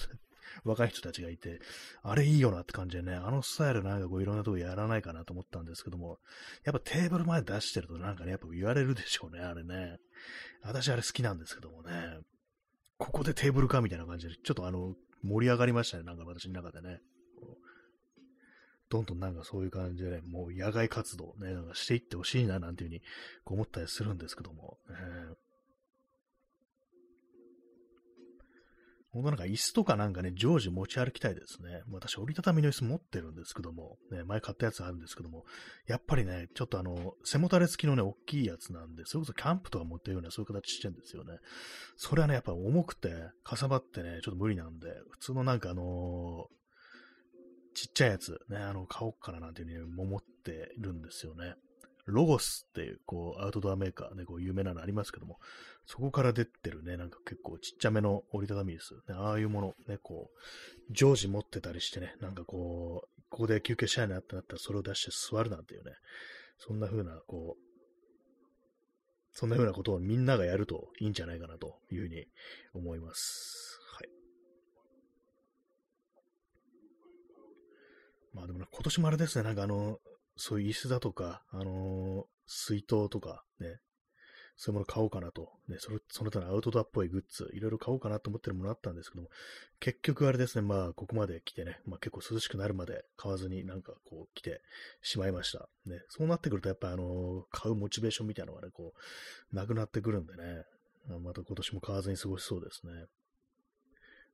若い人たちがいて、あれいいよなって感じでね、あのスタイルなんかこういろんなとこやらないかなと思ったんですけども、やっぱテーブル前出してるとなんかね、やっぱ言われるでしょうね、あれね。私あれ好きなんですけどもね、ここでテーブルかみたいな感じで、ちょっとあの、盛り上がりましたね、なんか私の中でね。どんどんなんかそういう感じでね、もう野外活動ね、なんかしていってほしいな、なんていうふうに思ったりするんですけども、えー、本当なんか椅子とかなんかね、常時持ち歩きたいですね。私、折りたたみの椅子持ってるんですけども、ね、前買ったやつあるんですけども、やっぱりね、ちょっとあの、背もたれ付きのね、大きいやつなんで、それこそキャンプとか持ってるような、そういう形してるんですよね。それはね、やっぱ重くて、かさばってね、ちょっと無理なんで、普通のなんかあのー、ちっちゃいやつ、ね、あの、買おうかななんていうふうに思ってるんですよね。ロゴスっていう、こう、アウトドアメーカーで、こう、有名なのありますけども、そこから出てるね、なんか結構ちっちゃめの折りたたみです。ね、ああいうもの、ね、こう、常時持ってたりしてね、なんかこう、ここで休憩したいなってなったらそれを出して座るなんていうね、そんな風な、こう、そんな風なことをみんながやるといいんじゃないかなというふうに思います。はい。まあでも、今年もあれですね、なんかあの、そういう椅子だとか、あのー、水筒とかね、そういうもの買おうかなと、ね、それその他のアウトドアっぽいグッズ、いろいろ買おうかなと思ってるものあったんですけども、結局あれですね、まあ、ここまで来てね、まあ結構涼しくなるまで買わずになんかこう来てしまいました。ね、そうなってくるとやっぱあの、買うモチベーションみたいなのがね、こう、なくなってくるんでね、また今年も買わずに過ごしそうですね。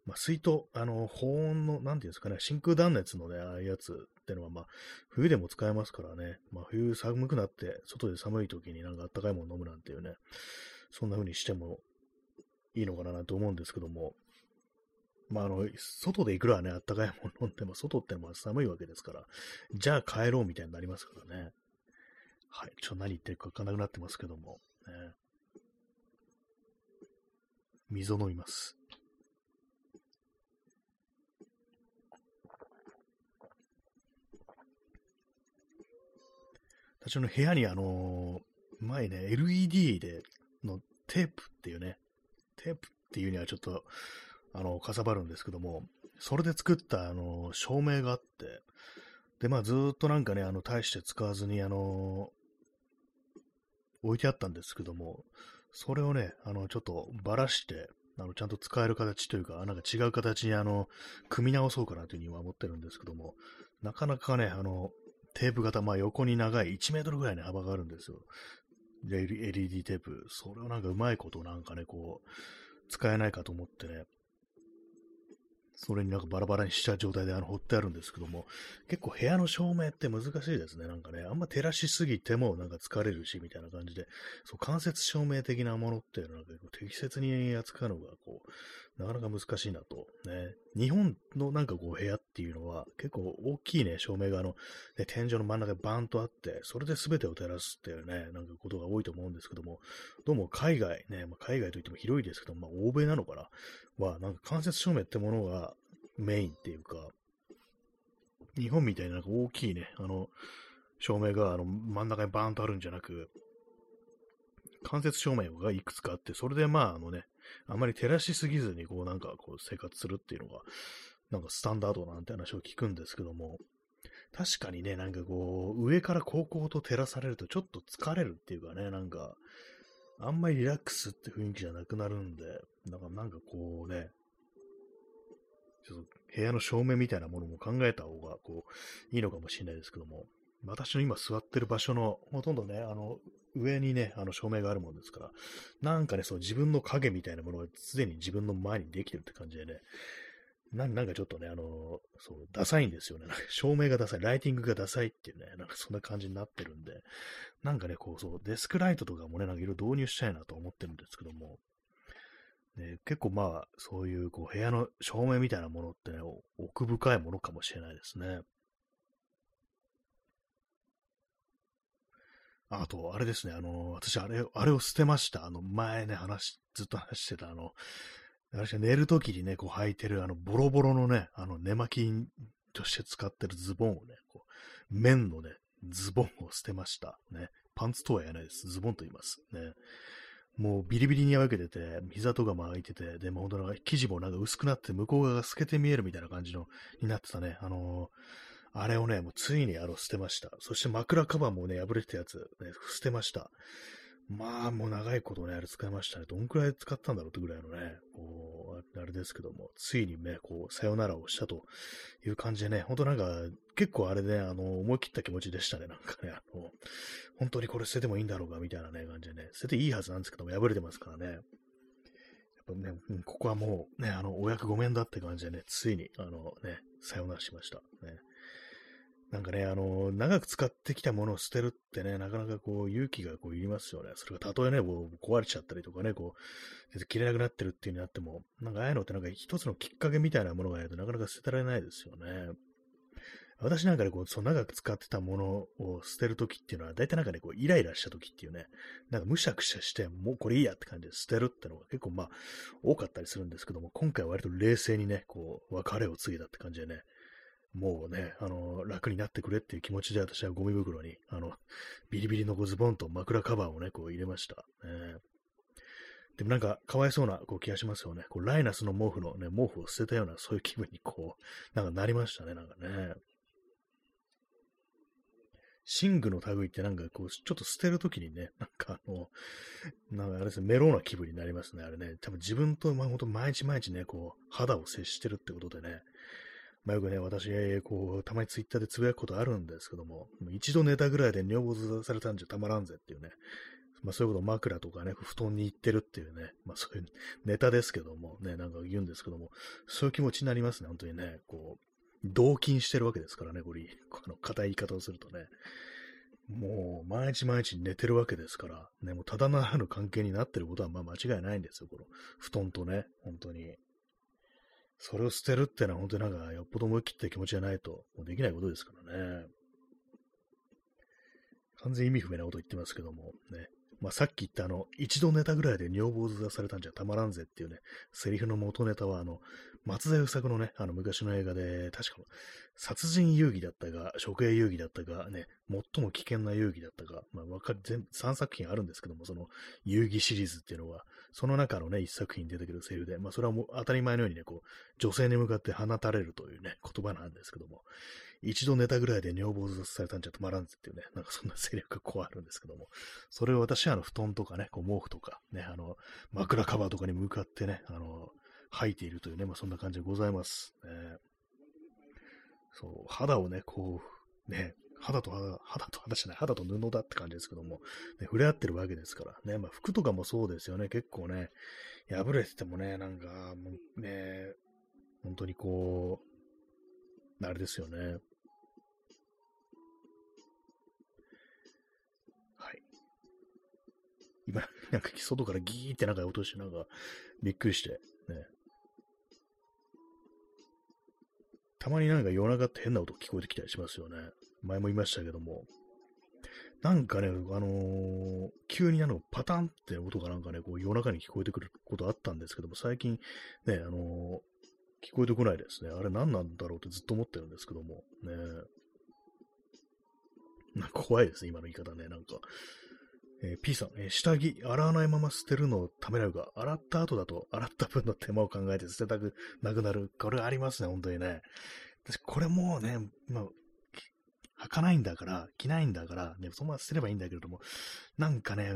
まあ、水筒、あの、保温の、なんていうんですかね、真空断熱のね、ああいうやつってのは、まあ、冬でも使えますからね、まあ、冬寒くなって、外で寒い時になんかあったかいもの飲むなんていうね、そんな風にしてもいいのかななんて思うんですけども、まあ、あの、外でいくらね、あったかいもの飲んでも、外ってのは寒いわけですから、じゃあ帰ろうみたいになりますからね。はい、ちょっと何言ってるかわかんなくなってますけども、ね。水を飲みます。私の部屋にあのー、前ね、LED でのテープっていうね、テープっていうにはちょっと、あの、かさばるんですけども、それで作ったあの、照明があって、で、まあずっとなんかね、あの、大して使わずにあの、置いてあったんですけども、それをね、あの、ちょっとばらして、あの、ちゃんと使える形というか、なんか違う形にあの、組み直そうかなというふうには思ってるんですけども、なかなかね、あの、テープ型、まあ横に長い1メートルぐらいの幅があるんですよ。LED テープ。それをなんかうまいことなんかね、こう、使えないかと思ってね、それになんかバラバラにした状態であの、掘ってあるんですけども、結構部屋の照明って難しいですね。なんかね、あんま照らしすぎてもなんか疲れるし、みたいな感じで、そう、間接照明的なものっていうのは結構適切に扱うのが、こう、なかなか難しいなと。ね。日本のなんかこう部屋っていうのは結構大きいね、照明があの、ね、天井の真ん中にバーンとあって、それで全てを照らすっていうね、なんかことが多いと思うんですけども、どうも海外ね、まあ、海外といっても広いですけど、まあ欧米なのかなは、なんか間接照明ってものがメインっていうか、日本みたいななんか大きいね、あの、照明があの真ん中にバーンとあるんじゃなく、間接照明がいくつかあって、それでまあ、あのね、あまり照らしすぎずに、こうなんかこう生活するっていうのが、なんかスタンダードなんて話を聞くんですけども、確かにね、なんかこう、上から高校と照らされるとちょっと疲れるっていうかね、なんか、あんまりリラックスって雰囲気じゃなくなるんで、だからなんかこうね、ちょっと部屋の照明みたいなものも考えた方がこう、いいのかもしれないですけども、私の今座ってる場所のほとんどね、あの、上にね、あの照明があるもんですから、なんかね、そう自分の影みたいなものがすでに自分の前にできてるって感じでね、ななんかちょっとね、あの、そう、ダサいんですよね。照明がダサい、ライティングがダサいっていうね、なんかそんな感じになってるんで、なんかね、こう、そう、デスクライトとかもね、なんかいろいろ導入したいなと思ってるんですけども、ね、結構まあ、そういうこう部屋の照明みたいなものってね、奥深いものかもしれないですね。あと、あれですね、あの、私、あれ、あれを捨てました。あの、前ね、話、ずっと話してた、あの、私が寝るときにね、こう履いてる、あの、ボロボロのね、あの、寝巻きとして使ってるズボンをね、こう、綿のね、ズボンを捨てました。ね。パンツとは言わないです。ズボンと言います。ね。もうビリビリに破けてて、膝とかも開いてて、で、も本当なんか生地もなんか薄くなって向こう側が透けて見えるみたいな感じの、になってたね。あのー、あれをね、もうついにあの捨てました。そして枕カバーもね、破れてたやつ、ね、捨てました。まあ、もう長いことね、あれ使いましたね。どんくらい使ったんだろうってぐらいのね、こう、あれですけども、ついにね、こう、さよならをしたという感じでね、ほんとなんか、結構あれね、あの、思い切った気持ちでしたね、なんかね、あの、本当にこれ捨ててもいいんだろうか、みたいなね、感じでね、捨てていいはずなんですけども、破れてますからね。やっぱね、ここはもうね、あの、お役ごめんだって感じでね、ついに、あのね、さよならしました。ね。なんかね、あの、長く使ってきたものを捨てるってね、なかなかこう、勇気がこういりますよね。それがたとえね、こう壊れちゃったりとかね、こう、切れなくなってるっていうになっても、なんかああいうのってなんか一つのきっかけみたいなものがないとなかなか捨てられないですよね。私なんかでこう、そう長く使ってたものを捨てるときっていうのは、大体なんかね、こう、イライラしたときっていうね、なんかむしゃくしゃして、もうこれいいやって感じで捨てるってのが結構まあ、多かったりするんですけども、今回は割と冷静にね、こう、別れを告げたって感じでね、もうね、あの、楽になってくれっていう気持ちで私はゴミ袋に、あの、ビリビリのズボンと枕カバーをね、こう入れました。ね、でもなんか、かわいそうなこう気がしますよね。こうライナスの毛布のね、毛布を捨てたような、そういう気分にこう、なんかなりましたね、なんかね。寝具の類ってなんかこう、ちょっと捨てるときにね、なんかあの、なんかあれですね、メローな気分になりますね、あれね。多分自分と、まあ、本当毎日毎日ね、こう、肌を接してるってことでね、まあ、よくね、私、こう、たまにツイッターでつぶやくことあるんですけども、も一度寝たぐらいで女房されたんじゃたまらんぜっていうね、まあそういうこと枕とかね、布団に行ってるっていうね、まあそういうネタですけども、ね、なんか言うんですけども、そういう気持ちになりますね、本当にね、こう、同金してるわけですからね、これ、この硬い言い方をするとね。もう、毎日毎日寝てるわけですから、ね、もうただならぬ関係になってることはまあ間違いないんですよ、この布団とね、本当に。それを捨てるってのは本当になんかよっぽど思い切った気持ちじゃないともうできないことですからね。完全意味不明なこと言ってますけども、ね。まあ、さっき言ったあの、一度寝たぐらいで女房ずされたんじゃたまらんぜっていうね、セリフの元ネタはあの、松田優作のね、あの昔の映画で、確か殺人遊戯だったか、処刑遊戯だったか、ね、最も危険な遊戯だったか、まあ、わか全3作品あるんですけども、その遊戯シリーズっていうのは、その中のね、1作品に出てくるセリフで、まあ、それはもう当たり前のようにね、こう、女性に向かって放たれるというね、言葉なんですけども、一度寝たぐらいで女房ずされたんじゃ止まらんっていうね、なんかそんなセリフがこうあるんですけども、それを私はあの布団とかね、こう毛布とか、ね、あの、枕カバーとかに向かってね、あの、吐いているというね、まあそんな感じでございます。ね、そう、肌をね、こう、ね、肌と肌、肌と肌じゃない、肌と布だって感じですけども、ね、触れ合ってるわけですからね、まあ服とかもそうですよね、結構ね、破れててもね、なんか、もうね、本当にこう、あれですよね。はい。今、なんか外からギーってなんか落として、なんか、びっくりして、ね。たまになんか夜中って変な音聞こえてきたりしますよね。前も言いましたけども。なんかね、あのー、急にあの、パタンって音がなんかね、こう夜中に聞こえてくることあったんですけども、最近ね、あのー、聞こえてこないですね。あれ何なんだろうってずっと思ってるんですけども、ね。なんか怖いですね、今の言い方ね、なんか。えー、P さん、えー、下着、洗わないまま捨てるのをためらうが、洗った後だと、洗った分の手間を考えて捨てたくなくなる。これありますね、本当にね。私、これもうね、まあ、履かないんだから、着ないんだから、ね、そのまま捨てればいいんだけれども、なんかね、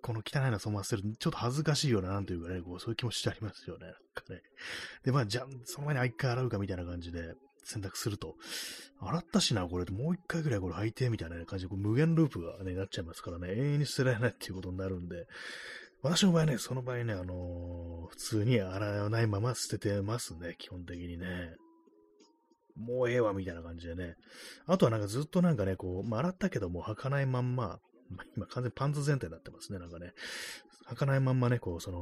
この汚いのそのまま捨てるちょっと恥ずかしいような、なんというかね、こうそういう気持ちってありますよね。なんかねで、まあ、じゃあ、その前に一回洗うかみたいな感じで選択すると、洗ったしな、これ、もう一回ぐらいこれ履いて、みたいな感じで、こう無限ループがね、なっちゃいますからね、永遠に捨てられないっていうことになるんで、私の場合ね、その場合ね、あのー、普通に洗わないまま捨ててますね、基本的にね。もうええわ、みたいな感じでね。あとはなんかずっとなんかね、こう、まあ、洗ったけども履かないまんま、まあ、今完全にパンツ全体になってますね、なんかね。履かないまんまね、こう、その、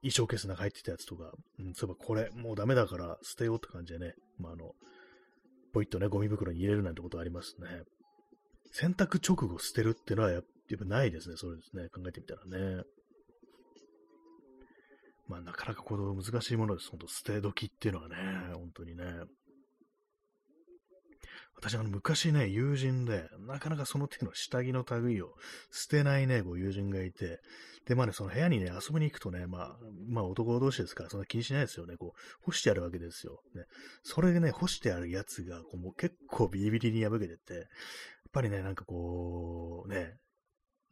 衣装ケースの中入ってたやつとか、うん、そういえばこれ、もうダメだから捨てようって感じでね、まあ、あの、ポイッとね、ゴミ袋に入れるなんてことありますね。洗濯直後捨てるっていうのはやっぱないですね。そうですね。考えてみたらね。まあ、なかなかこの難しいものです。本当捨て時っていうのはね、本当にね。私、は、昔ね、友人で、なかなかその手の下着の類を捨てないね、こう友人がいて、で、まあね、その部屋にね、遊びに行くとね、まあ、まあ男同士ですから、そんな気にしないですよね。こう、干してあるわけですよ。ね。それでね、干してあるやつが、こう、もう結構ビリビリに破けてて、やっぱりね、なんかこう、ね、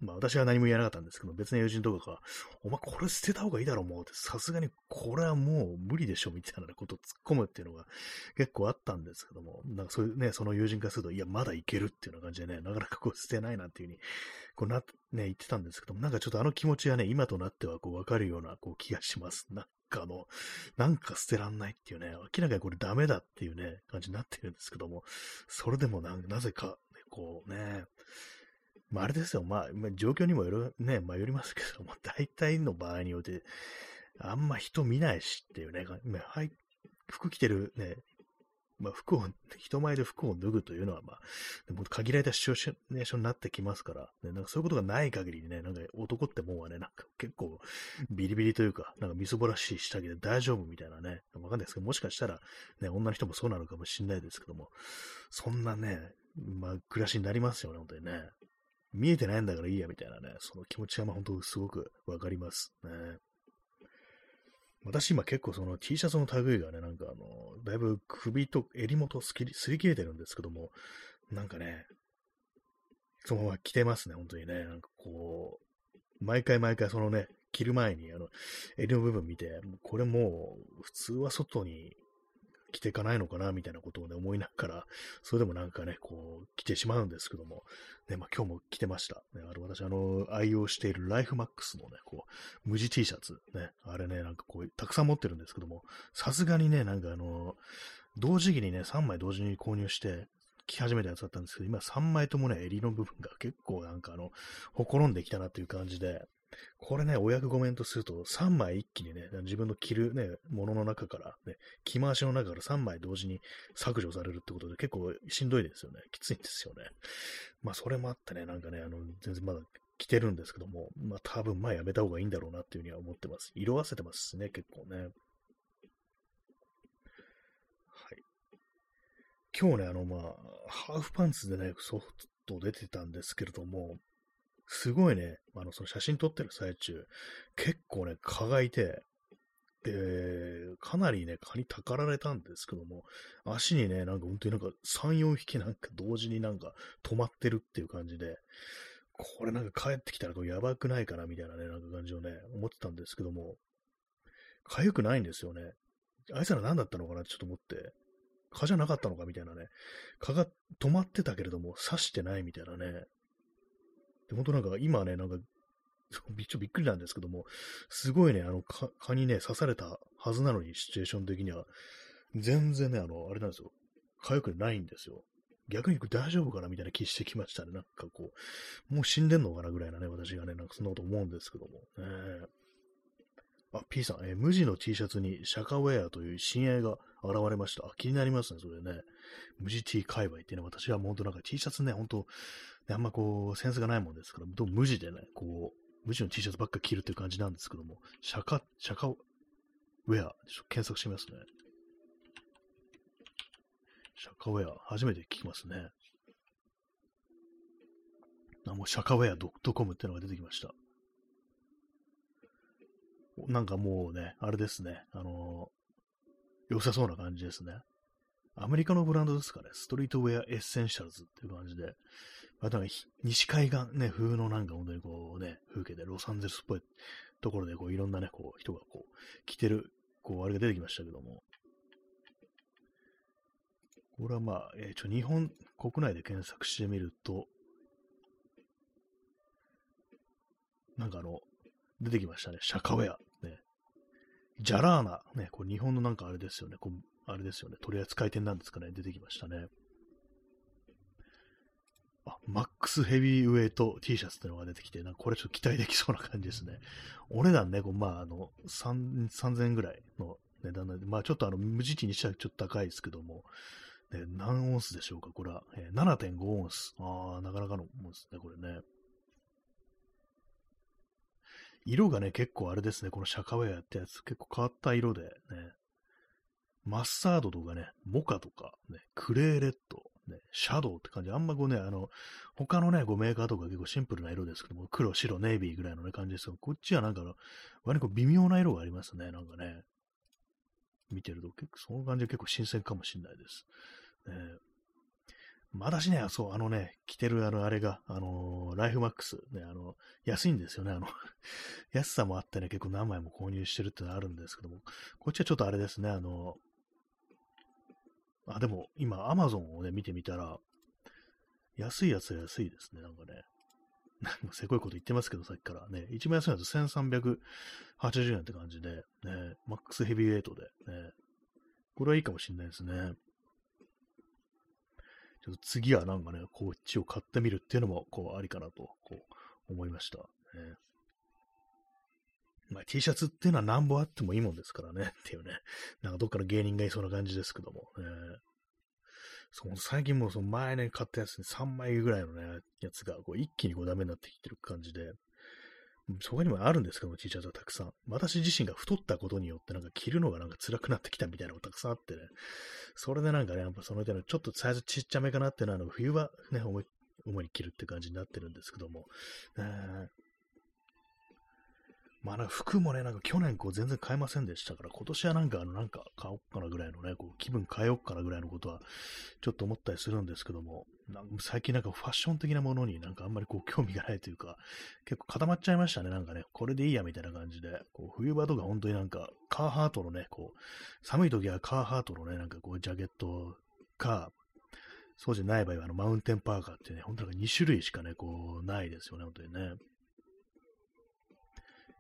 まあ私は何も言わなかったんですけど、別の友人とかが、お前これ捨てた方がいいだろうもうって、さすがにこれはもう無理でしょみたいなことを突っ込むっていうのが結構あったんですけども、なんかそういうね、その友人からすると、いや、まだいけるっていうような感じでね、なかなかこう捨てないなっていうふうに、こうな、ね、言ってたんですけども、なんかちょっとあの気持ちはね、今となってはこうわかるようなこう気がします。なんかあの、なんか捨てらんないっていうね、明らかにこれダメだっていうね、感じになってるんですけども、それでもななぜか、こうね、まあ、あれですよ、まあ、状況にもよる、ね、まあ、よりますけども、大体の場合によって、あんま人見ないしっていうね、はい、服着てるね、まあ、服を、人前で服を脱ぐというのは、まあ、も限られたシチュエーションになってきますから、ね、なんかそういうことがない限りね、なんか男ってもんはね、なんか結構ビリビリというか、なんかみそぼらしい下着で大丈夫みたいなね、わかんないですけど、もしかしたら、ね、女の人もそうなのかもしれないですけども、そんなね、まあ、暮らしになりますよね、本当にね。見えてないんだからいいや、みたいなね、その気持ちはまあ本当すごくわかりますね。私今結構その T シャツの類がね、なんかあの、だいぶ首と襟元すりすり切れてるんですけども、なんかね、そのまま着てますね、本当にね。なんかこう、毎回毎回そのね、着る前にあの、襟の部分見て、これもう普通は外に着ていかないのかな、みたいなことをね、思いながら、それでもなんかね、こう、着てしまうんですけども、ね、まあ今日も着てました。ね、あの、私、あの、愛用しているライフマックスのね、こう、無地 T シャツ、ね、あれね、なんかこう、たくさん持ってるんですけども、さすがにね、なんかあの、同時期にね、3枚同時に購入して、着始めたやつだったんですけど、今3枚ともね、襟の部分が結構なんかあの、ほころんできたなっていう感じで、これね、お役御免とすると、3枚一気にね、自分の着るね、ものの中から、ね、着回しの中から3枚同時に削除されるってことで結構しんどいですよね。きついんですよね。まあ、それもあってね、なんかね、あの、全然まだ着てるんですけども、まあ、多分、まあ、やめた方がいいんだろうなっていうふうには思ってます。色あせてますしね、結構ね。はい。今日ね、あの、まあ、ハーフパンツでね、ソフト出てたんですけれども、すごいね、あの、その写真撮ってる最中、結構ね、蚊がいて、で、かなりね、蚊にたかられたんですけども、足にね、なんか本当になんか3、4匹なんか同時になんか止まってるっていう感じで、これなんか帰ってきたらこれやばくないかなみたいなね、なんか感じをね、思ってたんですけども、痒くないんですよね。あいつら何だったのかな？ってちょっと思って、蚊じゃなかったのかみたいなね、蚊が止まってたけれども刺してないみたいなね、で、本当なんか今ね、なんか、*laughs* ちょっとびっくりなんですけども、すごいね、あの、蚊にね、刺されたはずなのに、シチュエーション的には、全然ね、あの、あれなんですよ。痒くないんですよ。逆に大丈夫かな？みたいな気してきましたね。なんかこう、もう死んでんのかな？ぐらいなね、私がね、なんかそんなこと思うんですけども。えー、あ、P さん、えー、無地の T シャツにシャカウェアという親愛が現れました。あ、気になりますね、それね。無地 T 界隈ってね、私はもう本当なんか T シャツね、本当あんまこう、センスがないもんですから、どう無地でね、こう、無地の T シャツばっか着るっていう感じなんですけども、シャカ、シャカウェア、ちょっと検索してみますね。シャカウェア、初めて聞きますね。あ、もうシャカウェアドットコムってのが出てきました。なんかもうね、あれですね、あの、良さそうな感じですね。アメリカのブランドですかね。ストリートウェアエッセンシャルズっていう感じで。あとは西海岸ね、風のなんか本当にこうね、風景でロサンゼルスっぽいところでこういろんなね、こう人がこう着てる、こうあれが出てきましたけども。これはまあ、えー、ちょ、日本国内で検索してみると、なんかあの、出てきましたね。シャカウェア。ジャラーナ。ね。これ日本のなんかあれですよね。こうあれですよね。取扱店なんですかね。出てきましたね。あ、マックスヘビーウェイト T シャツってのが出てきて、なんかこれちょっと期待できそうな感じですね。お値段ね、こうまあ、あの、3000円ぐらいの値段なんで、まあちょっとあの、無地地にしてはちょっと高いですけども、ね、何オンスでしょうかこれは、えー、7.5オンス。ああ、なかなかのもんですね、これね。色がね、結構あれですね、このシャカウェアってやつ、結構変わった色でね、マスタードとかね、モカとか、ね、クレーレッド、ね、シャドウって感じ。あんまこうね、あの、他のね、こうメーカーとか結構シンプルな色ですけども、黒、白、ネイビーぐらいのね、感じですけど、こっちはなんか、割にこう微妙な色がありますね、なんかね。見てると、結構、その感じは結構新鮮かもしれないです。ね、私ね、そう、あのね、着てるあの、あれが、あのー、ライフマックス、ね、あの、安いんですよね、あの *laughs* 安さもあってね、結構何枚も購入してるってのはあるんですけども、こっちはちょっとあれですね、あの、あ、でも、今、アマゾンをね、見てみたら、安いやつは安いですね、なんかね。なんかせこいこと言ってますけど、さっきからね。一番安いやつ1380円って感じで、ね、マックスヘビーウェイトで、ね。これはいいかもしんないですね。ちょっと次はなんかね、こっちを買ってみるっていうのも、こう、ありかなと、こう、思いました。ね、まあ、T シャツっていうのは何本あってもいいもんですからね、*laughs* っていうね。なんかどっかの芸人がいそうな感じですけども。ね、その最近もその前ね、買ったやつに3枚ぐらいのね、やつがこう一気にこうダメになってきてる感じで、そこにもあるんですけども、T シャツはたくさん。私自身が太ったことによって、なんか着るのがなんか辛くなってきたみたいなのがたくさんあってね。それでなんかね、やっぱその手のちょっとサイズちっちゃめかなっていうのは、あの冬はね、主に着るって感じになってるんですけども。えーまあなんか服もね、なんか去年こう全然買えませんでしたから、今年はなんかあのなんか買おっかなぐらいのね、こう気分変えよっかなぐらいのことはちょっと思ったりするんですけども、なんか最近なんかファッション的なものになんかあんまりこう興味がないというか、結構固まっちゃいましたね、なんかね、これでいいやみたいな感じで、こう冬場とか本当になんかカーハートのね、こう、寒い時はカーハートのね、なんかこうジャケットか、そうじゃない場合はあのマウンテンパーカーってね、本当に2種類しかね、こうないですよね、本当にね。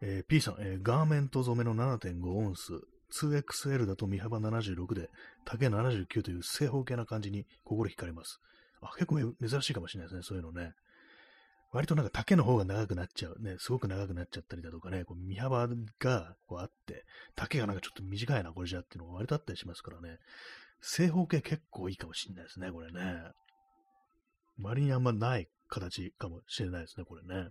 えー、P さん、えー、ガーメント染めの7.5オンス、2XL だと身幅76で、丈79という正方形な感じに心惹かれます。あ、結構珍しいかもしれないですね、そういうのね。割となんか丈の方が長くなっちゃう。ね、すごく長くなっちゃったりだとかね、こう身幅がこうあって、丈がなんかちょっと短いな、これじゃっていうのが割とあったりしますからね。正方形結構いいかもしれないですね、これね。割にあんまない形かもしれないですね、これね。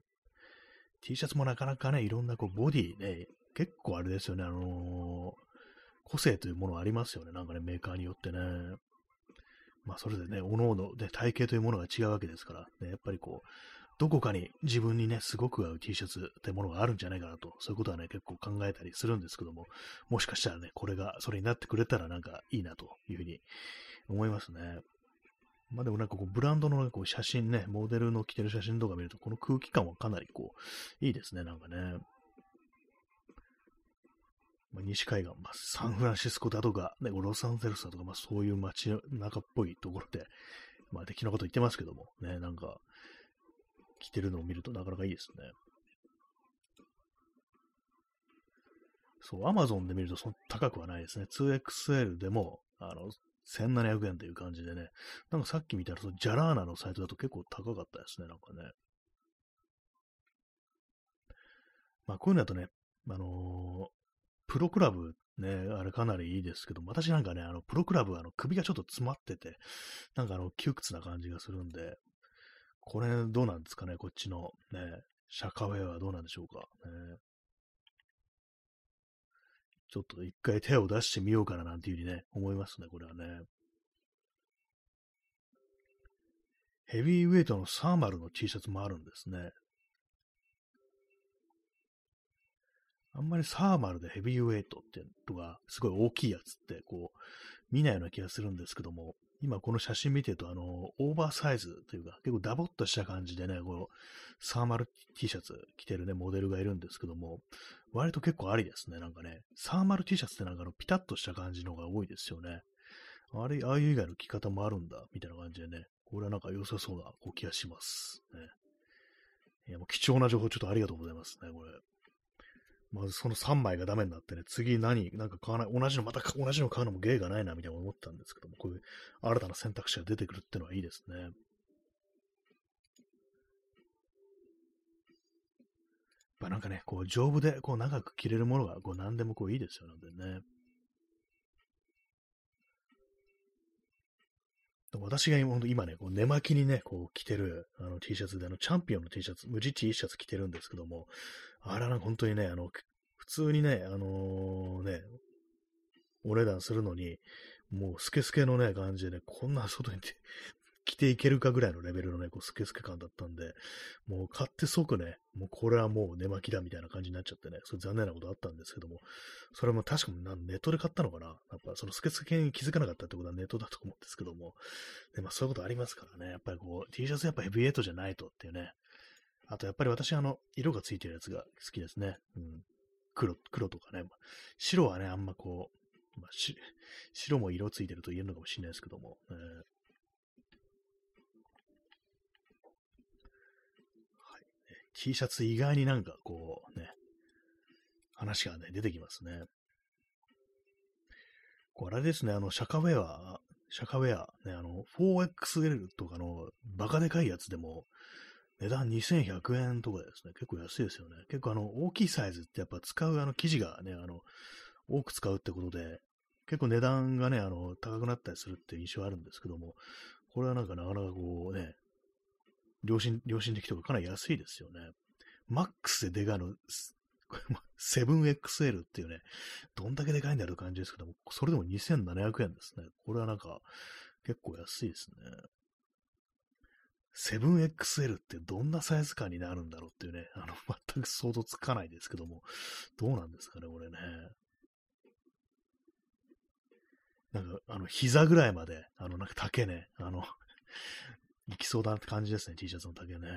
T シャツもなかなかね、いろんなこうボディね、結構あれですよね、あのー、個性というものありますよね、なんかね、メーカーによってね。まあ、それでね、おのおので体型というものが違うわけですから、ね、やっぱりこう、どこかに自分にね、すごく合う T シャツってものがあるんじゃないかなと、そういうことはね、結構考えたりするんですけども、もしかしたらね、これがそれになってくれたらなんかいいなというふうに思いますね。まあでもなんかこう、ブランドのこう写真ね、モデルの着てる写真とか見ると、この空気感はかなりこう、いいですね、なんかね。まあ、西海岸、まあ、サンフランシスコだとか、ね、ロサンゼルスだとか、まあそういう街中っぽいところで、まあ敵のこと言ってますけども、ね、なんか、着てるのを見るとなかなかいいですね。そう、アマゾンで見るとそ高くはないですね。2XL でも、あの、1700円という感じでね、なんかさっき見たら、そのジャラーナのサイトだと結構高かったですね、なんかね。まあ、こういうのだとね、あの、プロクラブね、あれかなりいいですけど、私なんかね、あの、プロクラブはあの首がちょっと詰まってて、なんかあの、窮屈な感じがするんで、これどうなんですかね、こっちのね、シャカウェアはどうなんでしょうか。ね、ちょっと一回手を出してみようかななんていうふうにね、思いますね、これはね。ヘビーウェイトのサーマルの T シャツもあるんですね。あんまりサーマルでヘビーウェイトってのがすごい大きいやつってこう見ないような気がするんですけども、今この写真見てるとあのオーバーサイズというか結構ダボっとした感じでね、こうサーマル T シャツ着てるね、モデルがいるんですけども、割と結構ありですね。なんかね、サーマル T シャツってなんかのピタッとした感じのが多いですよね。あれ、ああいう以外の着方もあるんだ、みたいな感じでね、これはなんか良さそうな気がします。ね。いや、もう貴重な情報ちょっとありがとうございますね、これ。まずその3枚がダメになってね、次何、なんか買わない、同じの、また同じの買うのも芸がないな、みたいな思ったんですけども、こういう新たな選択肢が出てくるっていうのはいいですね。ぱなんかね、こう丈夫でこう長く着れるものがこう何でもこういいですよね。ね私が今今ね、こう寝巻きにね、こう着てるあの T シャツで、あのチャンピオンの T シャツ、無地 T シャツ着てるんですけども、あれは本当にね、あの、普通にね、あのー、ね、お値段するのに、もうスケスケのね、感じでね、こんな外に着 *laughs* ていけるかぐらいのレベルのね、こうスケスケ感だったんで、もう買って即ね、もうこれはもう寝巻きだみたいな感じになっちゃってね、それ残念なことあったんですけども、それも確かにネットで買ったのかなやっぱそのスケスケに気づかなかったってことはネットだと思うんですけども、でまあそういうことありますからね、やっぱりこう T シャツやっぱヘビーエイトじゃないとっていうね、あとやっぱり私あの、色がついてるやつが好きですね。うん。黒、黒とかね。白はね、あんまこう、まあ、白も色ついてると言えるのかもしれないですけども、えー、T シャツ意外になんかこうね、話がね、出てきますね。これですね、あの、シャカウェア、シャカウェア、ね、あの、4XL とかのバカでかいやつでも、値段2100円とかですね、結構安いですよね。結構あの、大きいサイズってやっぱ使うあの生地がね、あの、多く使うってことで、結構値段がね、あの、高くなったりするっていう印象あるんですけども、これはなんかなかなかこうね、良心、良心的とかかなり安いですよね。マックスででかいの、7XL っていうね、どんだけでかいんだろう感じですけども、それでも2700円ですね。これはなんか、結構安いですね。7XL ってどんなサイズ感になるんだろうっていうね、あの、*laughs* 全く想像つかないですけども、どうなんですかね、これね。なんか、あの、膝ぐらいまで、あの、なんか丈ね、あの、いきそうだなって感じですね、T シャツの丈ね。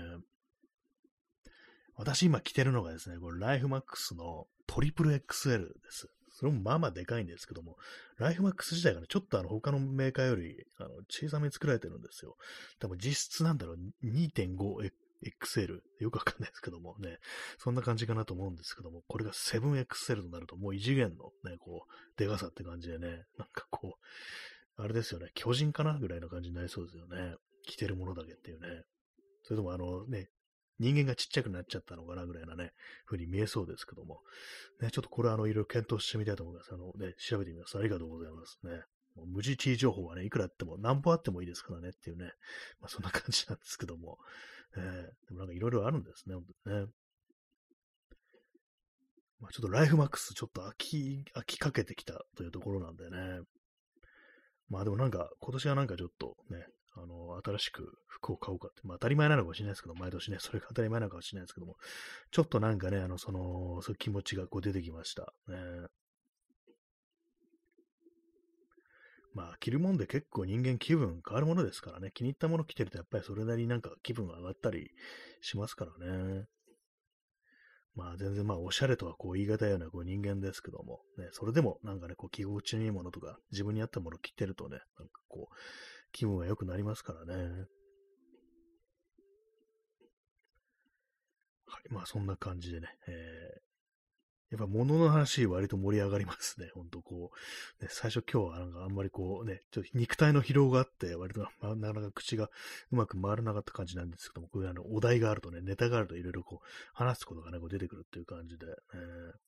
私今着てるのがですね、これライフマックスのトリプル XL です。それもまあまあでかいんですけども、ライフマックス自体がね、ちょっとあの他のメーカーよりあの小さめに作られてるんですよ。多分実質なんだろう、2.5XL。よくわかんないですけどもね、そんな感じかなと思うんですけども、これが 7XL となるともう異次元のね、こう、でかさって感じでね、なんかこう、あれですよね、巨人かなぐらいの感じになりそうですよね。着てるものだけっていうね。それともあのね、人間がちっちゃくなっちゃったのかなぐらいなね、風に見えそうですけども。ね、ちょっとこれはあの、いろいろ検討してみたいと思います。あのね、調べてみます。ありがとうございますね。もう無事 T 情報はね、いくらあっても、何歩あってもいいですからねっていうね。まあそんな感じなんですけども。えー、でもなんかいろいろあるんですね、本当にね。まあちょっとライフマックスちょっと飽き、飽きかけてきたというところなんでね。まあでもなんか、今年はなんかちょっとね、あの、新しく服を買おうかって、まあ当たり前なのかもしれないですけど、毎年ね、それが当たり前なのかもしれないですけども、ちょっとなんかね、あの、その、そういう気持ちがこう出てきました。ね。まあ、着るもんで結構人間気分変わるものですからね、気に入ったもの着てるとやっぱりそれなりになんか気分が上がったりしますからね。まあ全然まあおしゃれとはこう言い難いようなこう人間ですけども、ね、それでもなんかね、こう着心地のいいものとか自分に合ったものを着てるとね、なんかこう気分が良くなりますからね。はい、まあそんな感じでね、えー、やっぱ物の話割と盛り上がりますね。ほんとこう、ね、最初今日はなんかあんまりこうね、ちょっと肉体の疲労があって、割と、ま、なかなか口がうまく回らなかった感じなんですけども、こういうあのお題があるとね、ネタがあるといろいろこう話すことがね、こう出てくるっていう感じで、えー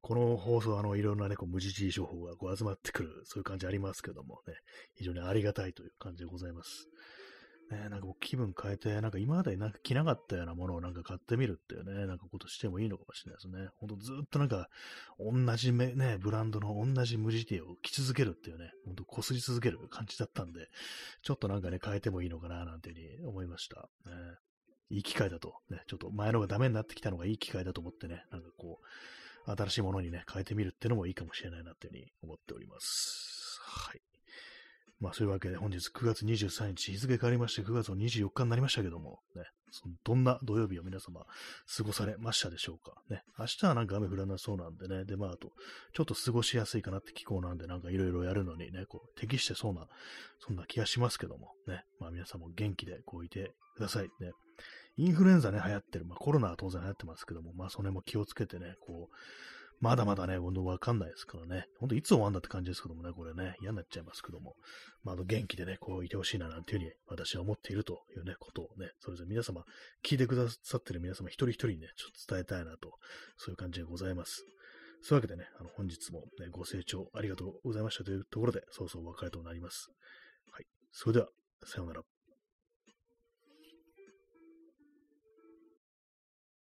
この放送、あの、いろんなね、こう無事情報がこう集まってくる、そういう感じありますけどもね、非常にありがたいという感じでございます。ね、なんか気分変えて、なんか今までなんか着なかったようなものをなんか買ってみるっていうね、なんかことしてもいいのかもしれないですね。ほんとずっとなんか、同じね、ブランドの同じ無地テを着続けるっていうね、ほんと擦り続ける感じだったんで、ちょっとなんかね、変えてもいいのかななんていうふうに思いました。ね、いい機会だと、ね、ちょっと前のがダメになってきたのがいい機会だと思ってね、なんかこう、新しいものにね、変えてみるっていうのもいいかもしれないなっていうふうに思っております。はい。まあそういうわけで本日9月23日、日付変わりまして9月の24日になりましたけども、ね、どんな土曜日を皆様過ごされましたでしょうか。ね、明日はなんか雨降らなそうなんでね、でまああと、ちょっと過ごしやすいかなって気候なんでなんかいろいろやるのにね、こう適してそうな、そんな気がしますけども、ね、まあ皆さんも元気でこういてください。ね、インフルエンザね、流行ってる。まあコロナは当然流行ってますけども、まあそれも気をつけてね、こう、まだまだね、ほんとわかんないですからね。ほんといつ終わんだって感じですけどもね、これね、嫌になっちゃいますけども。まあ、の、元気でね、こういてほしいななんていうふうに私は思っているというね、ことをね、それぞれ皆様、聞いてくださってる皆様一人一人にね、ちょっと伝えたいなと、そういう感じでございます。そういうわけでね、あの、本日もね、ご清聴ありがとうございましたというところで、そうそうお別れとなります。はい。それでは、さようなら。